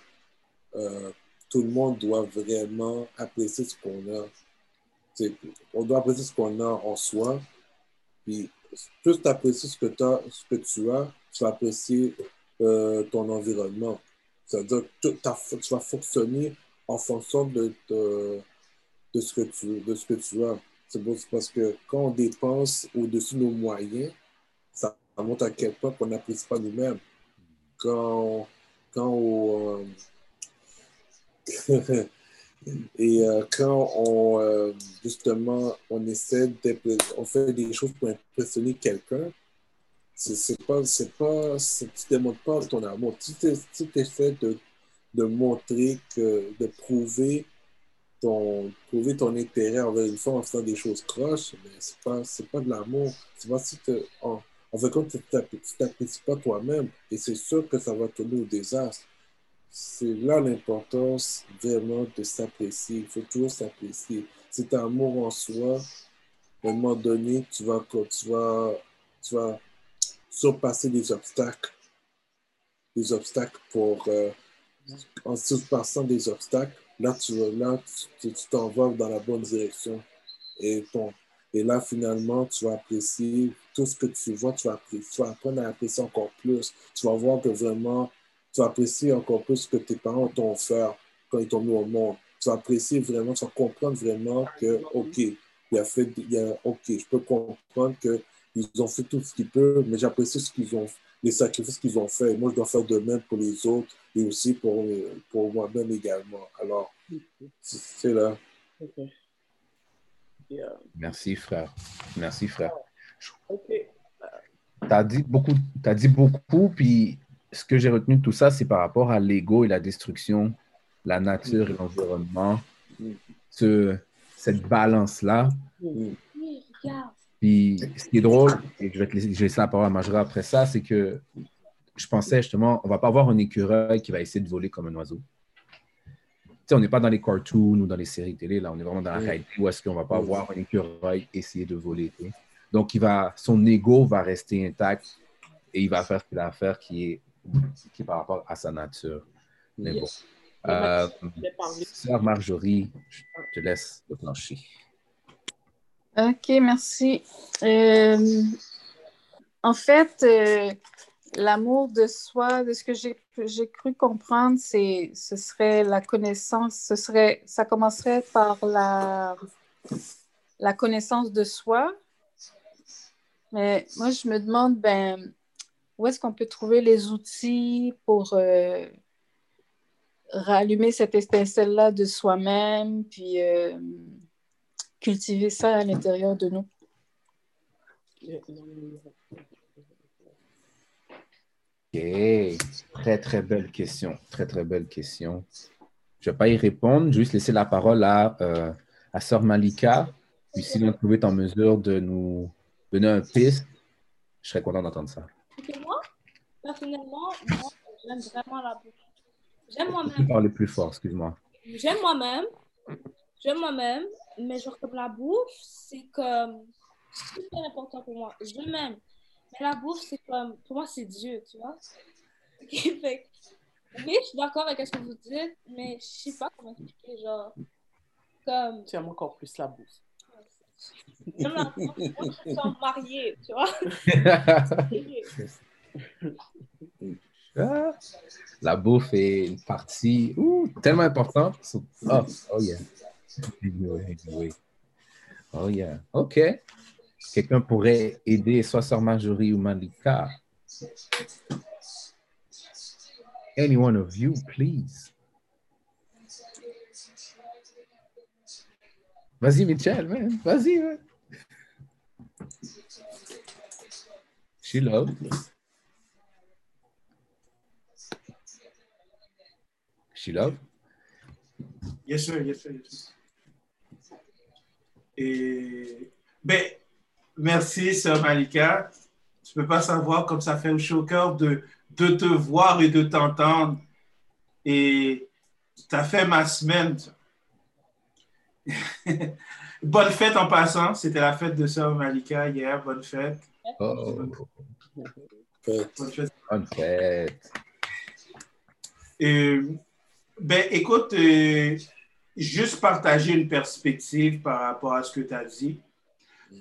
euh, tout le monde doit vraiment apprécier ce qu'on a. On doit apprécier ce qu'on a en soi. Puis, plus tu apprécies ce que, tu as, tu vas apprécier euh, ton environnement. C'est-à-dire que tu vas fonctionner en fonction de, ce, que tu, de ce as. C'est parce que quand on dépense au-dessus de nos moyens, ça montre à quel point on n'apprécie pas nous-mêmes. Quand, euh, et euh, quand on euh, justement on essaie on fait des choses pour impressionner quelqu'un, c'est pas, c'est pas, tu démontres pas ton amour. Si tu essaies de, de montrer de prouver ton, prouver ton intérêt en faisant des choses croches, mais c'est pas, pas de l'amour. Tu vois, si en, en fait, quand tu t'apprécies pas toi-même, et c'est sûr que ça va tourner au désastre. C'est là l'importance vraiment de s'apprécier. Il faut toujours s'apprécier. C'est un amour en soi. À un moment donné, tu vas, tu vas, tu vas surpasser des obstacles. Des obstacles pour. Euh, en surpassant des obstacles, là, tu là, tu dans la bonne direction. Et, ton, et là, finalement, tu vas apprécier tout ce que tu vois, tu vas, tu vas apprendre à apprécier encore plus. Tu vas voir que vraiment, tu vas apprécier encore plus ce que tes parents t'ont fait quand ils t'ont mis au monde. Tu vas apprécier vraiment, tu vas comprendre vraiment que, OK, il a fait, il a, OK, je peux comprendre qu'ils ont fait tout ce qu'ils peuvent, mais j'apprécie ce qu'ils ont les sacrifices qu'ils ont fait. Moi, je dois faire de même pour les autres et aussi pour, pour moi-même également. Alors, c'est là. Merci, frère. Merci, frère. Tu as dit beaucoup, as dit beaucoup, puis ce que j'ai retenu de tout ça, c'est par rapport à l'ego et la destruction, la nature et l'environnement, ce, cette balance-là. Puis ce qui est drôle, et je vais te laisser, la parole à Majora après ça, c'est que je pensais justement, on va pas avoir un écureuil qui va essayer de voler comme un oiseau on n'est pas dans les cartoons ou dans les séries télé, là, on est vraiment dans la réalité où est-ce qu'on va pas voir un écureuil essayer de voler. Donc, il va, son ego va rester intact et il va faire ce qu'il a à faire qui est, qui par rapport à sa nature. Mais bon. Euh, Sœur Marjorie, je te laisse le plancher. OK, merci. Euh, en fait, euh, l'amour de soi, de ce que j'ai j'ai cru comprendre, c'est ce serait la connaissance, ce serait, ça commencerait par la, la connaissance de soi. Mais moi, je me demande, ben, où est-ce qu'on peut trouver les outils pour euh, rallumer cette étincelle-là de soi-même, puis euh, cultiver ça à l'intérieur de nous? OK. Très, très belle question. Très, très belle question. Je ne vais pas y répondre. Je vais juste laisser la parole à, euh, à Sœur Malika. Puis si vous pouvez être en mesure de nous donner un piste, je serais content d'entendre ça. Moi, personnellement, moi, j'aime vraiment la bouffe. J'aime moi-même. Parler plus fort, excuse-moi. J'aime moi-même. J'aime moi-même. Mais genre comme la bouffe, c'est comme... C'est super important pour moi. Je m'aime. Mais la bouffe, c'est comme, pour moi, c'est Dieu, tu vois. fait, oui, je suis d'accord avec ce que vous dites, mais je sais pas comment expliquer, genre, comme... Tu aimes encore plus la bouffe. Tu vois. La bouffe est une partie tellement importante. Oh, oh yeah. Oh yeah. OK. quelqu'un pourrait aider soit Sœur Marjorie ou Malika? Any one of you, please. Vas-y, Michel, man. Vas-y. She love. She love. Yes, sir, yes, sir, yes. Et, ben, merci, sœur Malika. Je peux pas savoir comme ça fait chaud au cœur de, de te voir et de t'entendre. Et tu as fait ma semaine. bonne fête en passant. C'était la fête de sœur Malika hier. Bonne fête. Oh. Bonne fête. Bonne fête. Euh, ben, écoute, euh, juste partager une perspective par rapport à ce que tu as dit.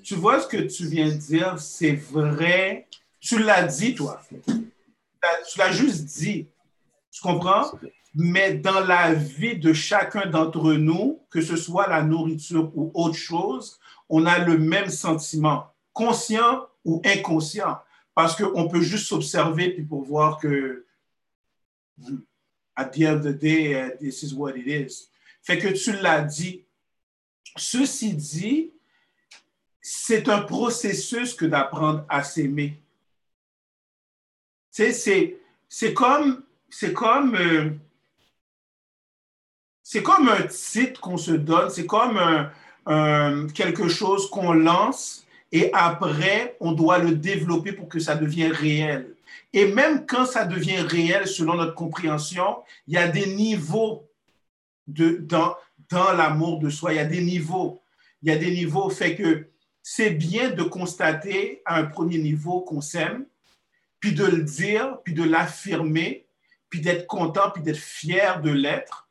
Tu vois ce que tu viens de dire, c'est vrai. Tu l'as dit, toi. Tu l'as juste dit. Tu comprends? Mais dans la vie de chacun d'entre nous, que ce soit la nourriture ou autre chose, on a le même sentiment, conscient ou inconscient. Parce qu'on peut juste s'observer puis pour voir que at the end of the day, uh, this is what it is. Fait que tu l'as dit. Ceci dit, c'est un processus que d'apprendre à s'aimer. C'est comme, c'est comme, euh, c'est comme un titre qu'on se donne, c'est comme quelque chose qu'on lance et après, on doit le développer pour que ça devienne réel. Et même quand ça devient réel selon notre compréhension, il y a des niveaux dans, dans l'amour de soi. Il y a des niveaux. Il y a des niveaux. Fait que c'est bien de constater à un premier niveau qu'on s'aime, puis de le dire, puis de l'affirmer, puis d'être content, puis d'être fier de l'être,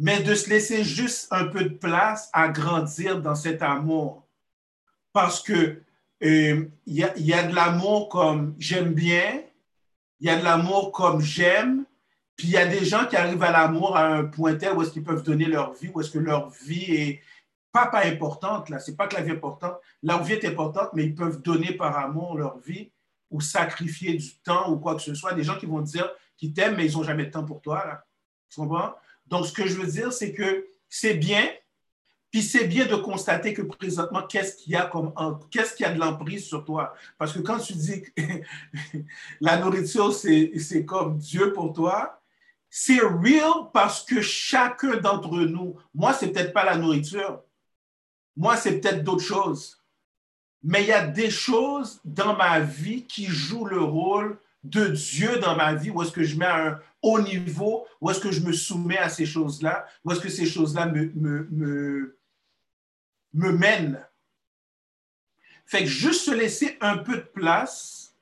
mais de se laisser juste un peu de place à grandir dans cet amour. Parce que euh, il y, a, de l'amour comme j'aime bien, il y a de l'amour comme j'aime, puis il y a des gens qui arrivent à l'amour à un point tel où est-ce qu'ils peuvent donner leur vie, où est-ce que leur vie est pas, pas importante, là, c'est pas que la vie est importante, leur vie est importante, mais ils peuvent donner par amour leur vie ou sacrifier du temps ou quoi que ce soit. Des gens qui vont dire qu'ils t'aiment, mais ils n'ont jamais de temps pour toi, là. Tu comprends? Donc, ce que je veux dire, c'est que c'est bien, puis c'est bien de constater que présentement, qu'est-ce qu'il y a comme qu'est-ce qu'il y a de l'emprise sur toi? Parce que quand tu dis que la nourriture, c'est comme Dieu pour toi, c'est real parce que chacun d'entre nous, moi, c'est peut-être pas la nourriture, moi, c'est peut-être d'autres choses. Mais il y a des choses dans ma vie qui jouent le rôle de Dieu dans ma vie, où est-ce que je mets un haut niveau, où est-ce que je me soumets à ces choses-là, où est-ce que ces choses-là me, me, me, mènent. Fait que juste se laisser un peu de place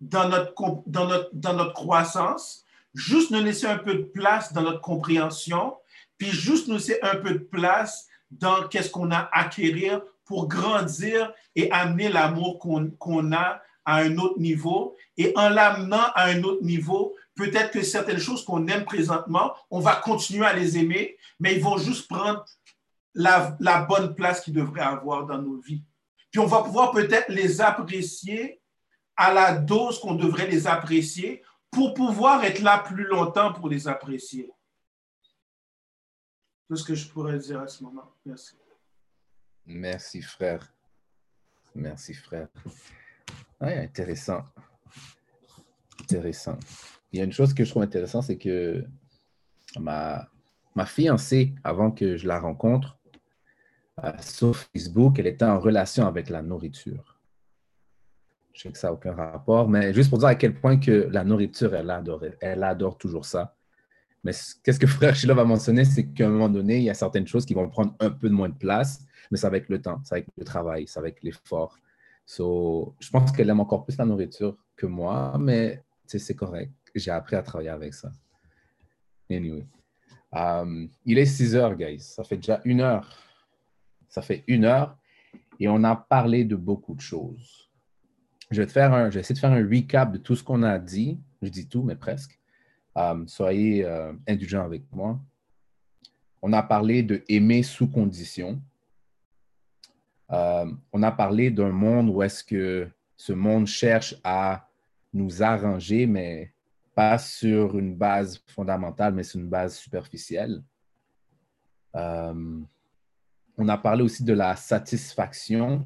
dans notre, dans notre, dans notre croissance, juste nous laisser un peu de place dans notre compréhension, puis juste nous laisser un peu de place dans qu'est-ce qu'on a à acquérir pour grandir et amener l'amour qu'on a à un autre niveau. Et en l'amenant à un autre niveau, peut-être que certaines choses qu'on aime présentement, on va continuer à les aimer, mais ils vont juste prendre la, bonne place qu'ils devraient avoir dans nos vies. Puis on va pouvoir peut-être les apprécier à la dose qu'on devrait les apprécier pour pouvoir être là plus longtemps pour les apprécier. Tout ce que je pourrais dire à ce moment. Merci. Merci, frère. Merci, frère. Ouais, intéressant. Intéressant. Il y a une chose que je trouve intéressante, c'est que ma, ma fiancée, avant que je la rencontre, sur Facebook, elle était en relation avec la nourriture. Je sais que ça n'a aucun rapport, mais juste pour dire à quel point que la nourriture, elle adore, elle adore toujours ça. Mais qu'est-ce que frère Sheila va mentionner, c'est qu'à un moment donné, il y a certaines choses qui vont prendre un peu de moins de place, mais c'est avec le temps, c'est avec le travail, c'est avec l'effort. So, je pense qu'elle aime encore plus la nourriture que moi, mais c'est correct. J'ai appris à travailler avec ça. Anyway. Um, il est 6 heures, guys. Ça fait déjà une heure. Ça fait une heure et on a parlé de beaucoup de choses. Je vais, faire un, je vais essayer de faire un recap de tout ce qu'on a dit. Je dis tout, mais presque. Um, soyez euh, indulgents avec moi. On a parlé de aimer sous condition. Euh, on a parlé d'un monde où est-ce que ce monde cherche à nous arranger, mais pas sur une base fondamentale, mais sur une base superficielle. Euh, on a parlé aussi de la satisfaction.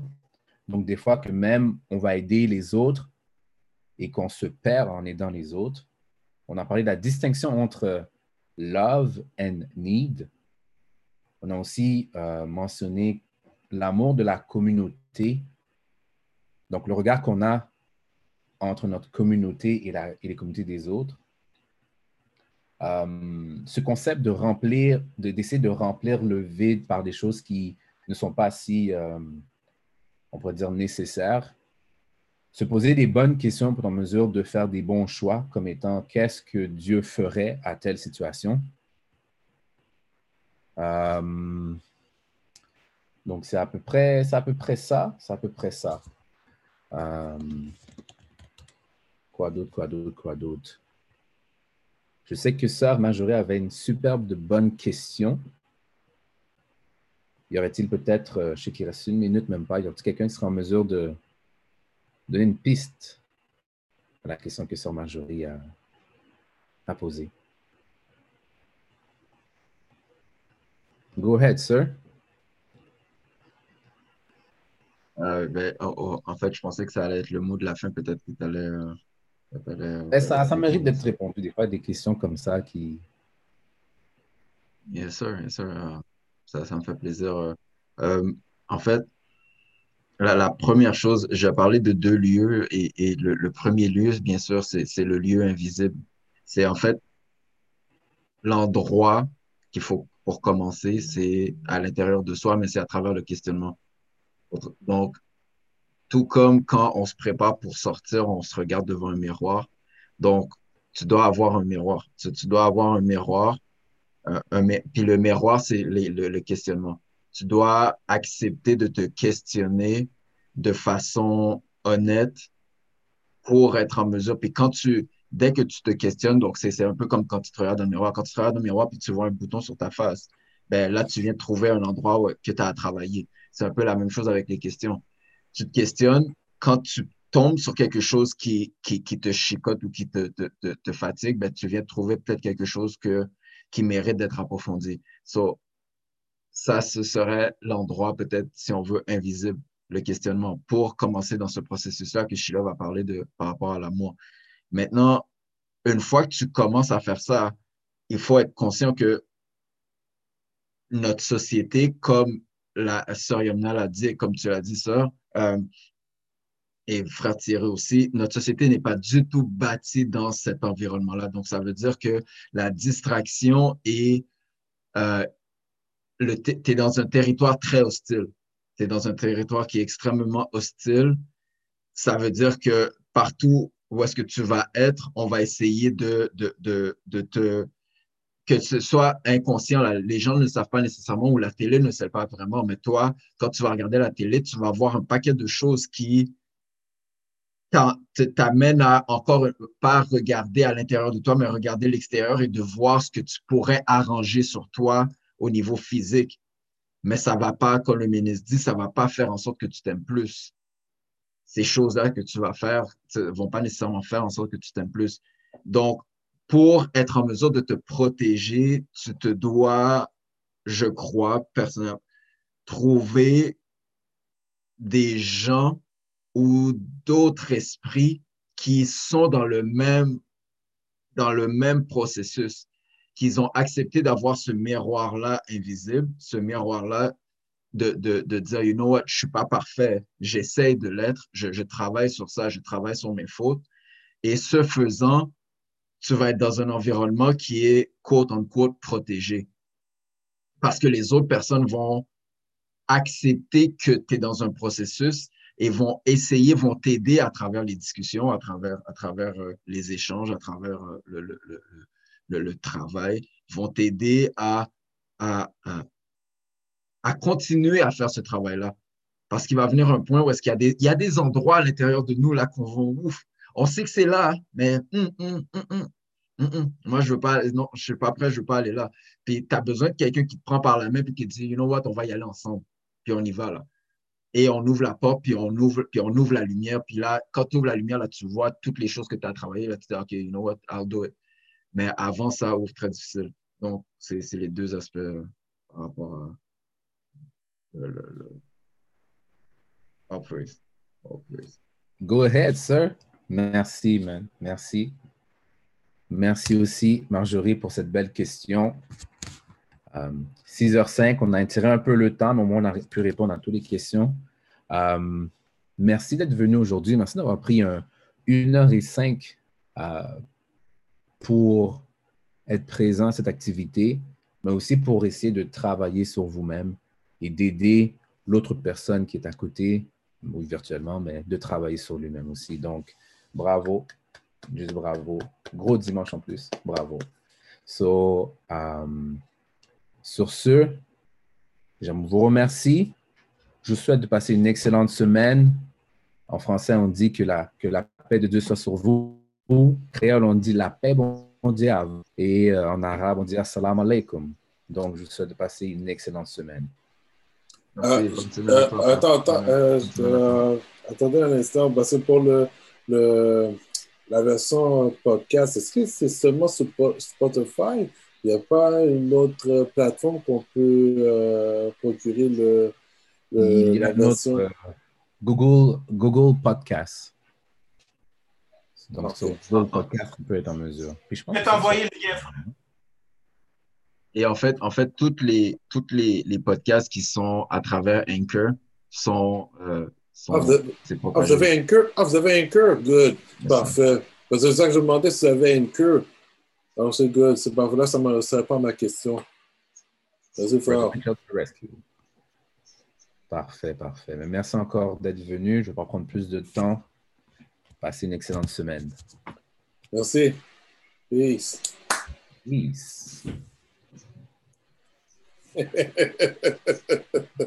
Donc, des fois que même on va aider les autres et qu'on se perd en aidant les autres. On a parlé de la distinction entre love and need. On a aussi euh, mentionné l'amour de la communauté. Donc, le regard qu'on a entre notre communauté et, les communautés des autres. Euh, ce concept de remplir, d'essayer de, remplir le vide par des choses qui ne sont pas si, euh, on pourrait dire, nécessaires. Se poser des bonnes questions pour en mesure de faire des bons choix, comme étant qu'est-ce que Dieu ferait à telle situation. Euh, donc, c'est à peu près, c'est à peu près ça. C'est à peu près ça. Euh, quoi d'autre, quoi d'autre, quoi d'autre? Je sais que Sœur Majorée avait une superbe de bonne question. Y aurait-il peut-être, euh, je sais qu'il reste une minute, même pas, y aurait-il quelqu'un qui sera en mesure de donner une piste à la question que Sœur Marjorie a, a posée? Go ahead, sir. Euh, ben, oh, oh, en fait, je pensais que ça allait être le mot de la fin. Peut-être que tu allais. Euh, ben, ça, ça mérite d'être répondu. Des fois, des questions comme ça qui. Yes, sir. Yes, sir. Euh, ça, ça me fait plaisir. en fait, la, la, première chose, j'ai parlé de deux lieux et, et le, le, premier lieu, bien sûr, c'est le lieu invisible. C'est en fait l'endroit qu'il faut pour commencer, c'est à l'intérieur de soi, mais c'est à travers le questionnement. Donc, tout comme quand on se prépare pour sortir, on se regarde devant un miroir. Donc, tu dois avoir un miroir. Tu, dois avoir un miroir. Euh, puis le miroir, c'est le, questionnement. Tu dois accepter de te questionner de façon honnête pour être en mesure. Puis quand tu, dès que tu te questionnes, donc c'est un peu comme quand tu te regardes dans le miroir. Quand tu te regardes dans le miroir puis tu vois un bouton sur ta face, ben là, tu viens de trouver un endroit que tu as à travailler. C'est un peu la même chose avec les questions. Tu te questionnes quand tu tombes sur quelque chose qui, qui, te chicote ou qui te, te, fatigue, ben, tu viens de trouver peut-être quelque chose que, qui mérite d'être approfondi. So, ça, ce serait l'endroit peut-être, si on veut, invisible, le questionnement, pour commencer dans ce processus-là que Sheila va parler de par rapport à l'amour. Maintenant, une fois que tu commences à faire ça, il faut être conscient que notre société, comme la sœur Yamna l'a dit, comme tu l'as dit, sœur, euh, et frère Thierry aussi, notre société n'est pas du tout bâtie dans cet environnement-là. Donc, ça veut dire que la distraction est, euh, tu es dans un territoire très hostile. Tu es dans un territoire qui est extrêmement hostile. Ça veut dire que partout où est-ce que tu vas être, on va essayer de, de, de, de te que ce soit inconscient. Les gens ne savent pas nécessairement ou la télé ne sait pas vraiment, mais toi, quand tu vas regarder la télé, tu vas voir un paquet de choses qui t'amènent à encore pas regarder à l'intérieur de toi, mais regarder l'extérieur et de voir ce que tu pourrais arranger sur toi au niveau physique. Mais ça va pas, comme le ministre dit, ça va pas faire en sorte que tu t'aimes plus ces choses-là que tu vas faire vont pas nécessairement faire en sorte que tu t'aimes plus. Donc, pour être en mesure de te protéger, tu te dois, je crois, personnellement, trouver des gens ou d'autres esprits qui sont dans le même, dans le même processus, qu'ils ont accepté d'avoir ce miroir-là invisible, ce miroir-là de, de, de, dire, you know what, je suis pas parfait, j'essaie de l'être, je, je, travaille sur ça, je travaille sur mes fautes. Et ce faisant, tu vas être dans un environnement qui est quote unquote protégé. Parce que les autres personnes vont accepter que tu es dans un processus et vont essayer, vont t'aider à travers les discussions, à travers, à travers euh, les échanges, à travers euh, le, travail, vont t'aider à, à, à, continuer à faire ce travail-là. Parce qu'il va venir un point où qu'il y a des, il y a des endroits à l'intérieur de nous là qu'on va ouf. On sait que c'est là, mais hum, hum, hum, moi, je veux pas, non, je suis pas prêt, je veux pas aller là. Puis tu as besoin de quelqu'un qui te prend par la main et qui te dit, you know what, on va y aller ensemble. Puis on y va là. et on ouvre la porte, puis on ouvre, puis on ouvre la lumière. Puis là, quand tu ouvres la lumière, là, tu vois toutes les choses que tu as travaillées. Là, tu dis, OK, you know what, I'll do it. Mais avant, ça ouvre très difficile. Donc, c'est les deux aspects euh, par rapport praise. All praise. Go ahead, sir. Merci, man. Merci. Merci aussi, Marjorie, pour cette belle question. Euh, 6h05, on a tiré un peu le temps, mais au moins on a pu répondre à toutes les questions. Euh, merci d'être venu aujourd'hui. Merci d'avoir pris un, une heure et cinq euh, pour être présent à cette activité, mais aussi pour essayer de travailler sur vous-même et d'aider l'autre personne qui est à côté, oui, virtuellement, mais de travailler sur lui-même aussi. Donc, bravo, juste bravo. Gros dimanche en plus, bravo. So, um, sur ce, je vous remercie. Je vous souhaite de passer une excellente semaine. En français, on dit que la, que la paix de Dieu soit sur vous. En créole, on dit la paix mondiale. Et euh, en arabe, on dit assalamu alaikum. Donc, je vous souhaite de passer une excellente semaine. Euh, euh, attends, attends, euh, euh, attendez un instant. C'est pour le, le, la version podcast. Est-ce que c'est seulement sur Spotify? Il n'y a pas une autre plateforme qu'on peut euh, procurer le, le Il y a la notre, version? euh, Google, Google Podcast. Donc, Ok. sur Google Podcast, on peut être en mesure. Puis je pense t'envoyer le lien. Et en fait, en fait, toutes les, toutes les, les podcasts qui sont à travers Anchor sont, euh, Ah, vous avez- c'est Ah, vous propagé. avez un cœur? Ah, vous avez un cœur? Good. Yes, Parfait. Parce que c'est ça que je me demandais si vous avez un cœur. Alors, c'est good. C'est parfait. Là, ça ne répond à ma question. Vas-y, frère. Parfait, parfait. Mais merci encore d'être venu. Je ne vais pas prendre plus de temps. Passez une excellente semaine. Merci. Peace. Peace.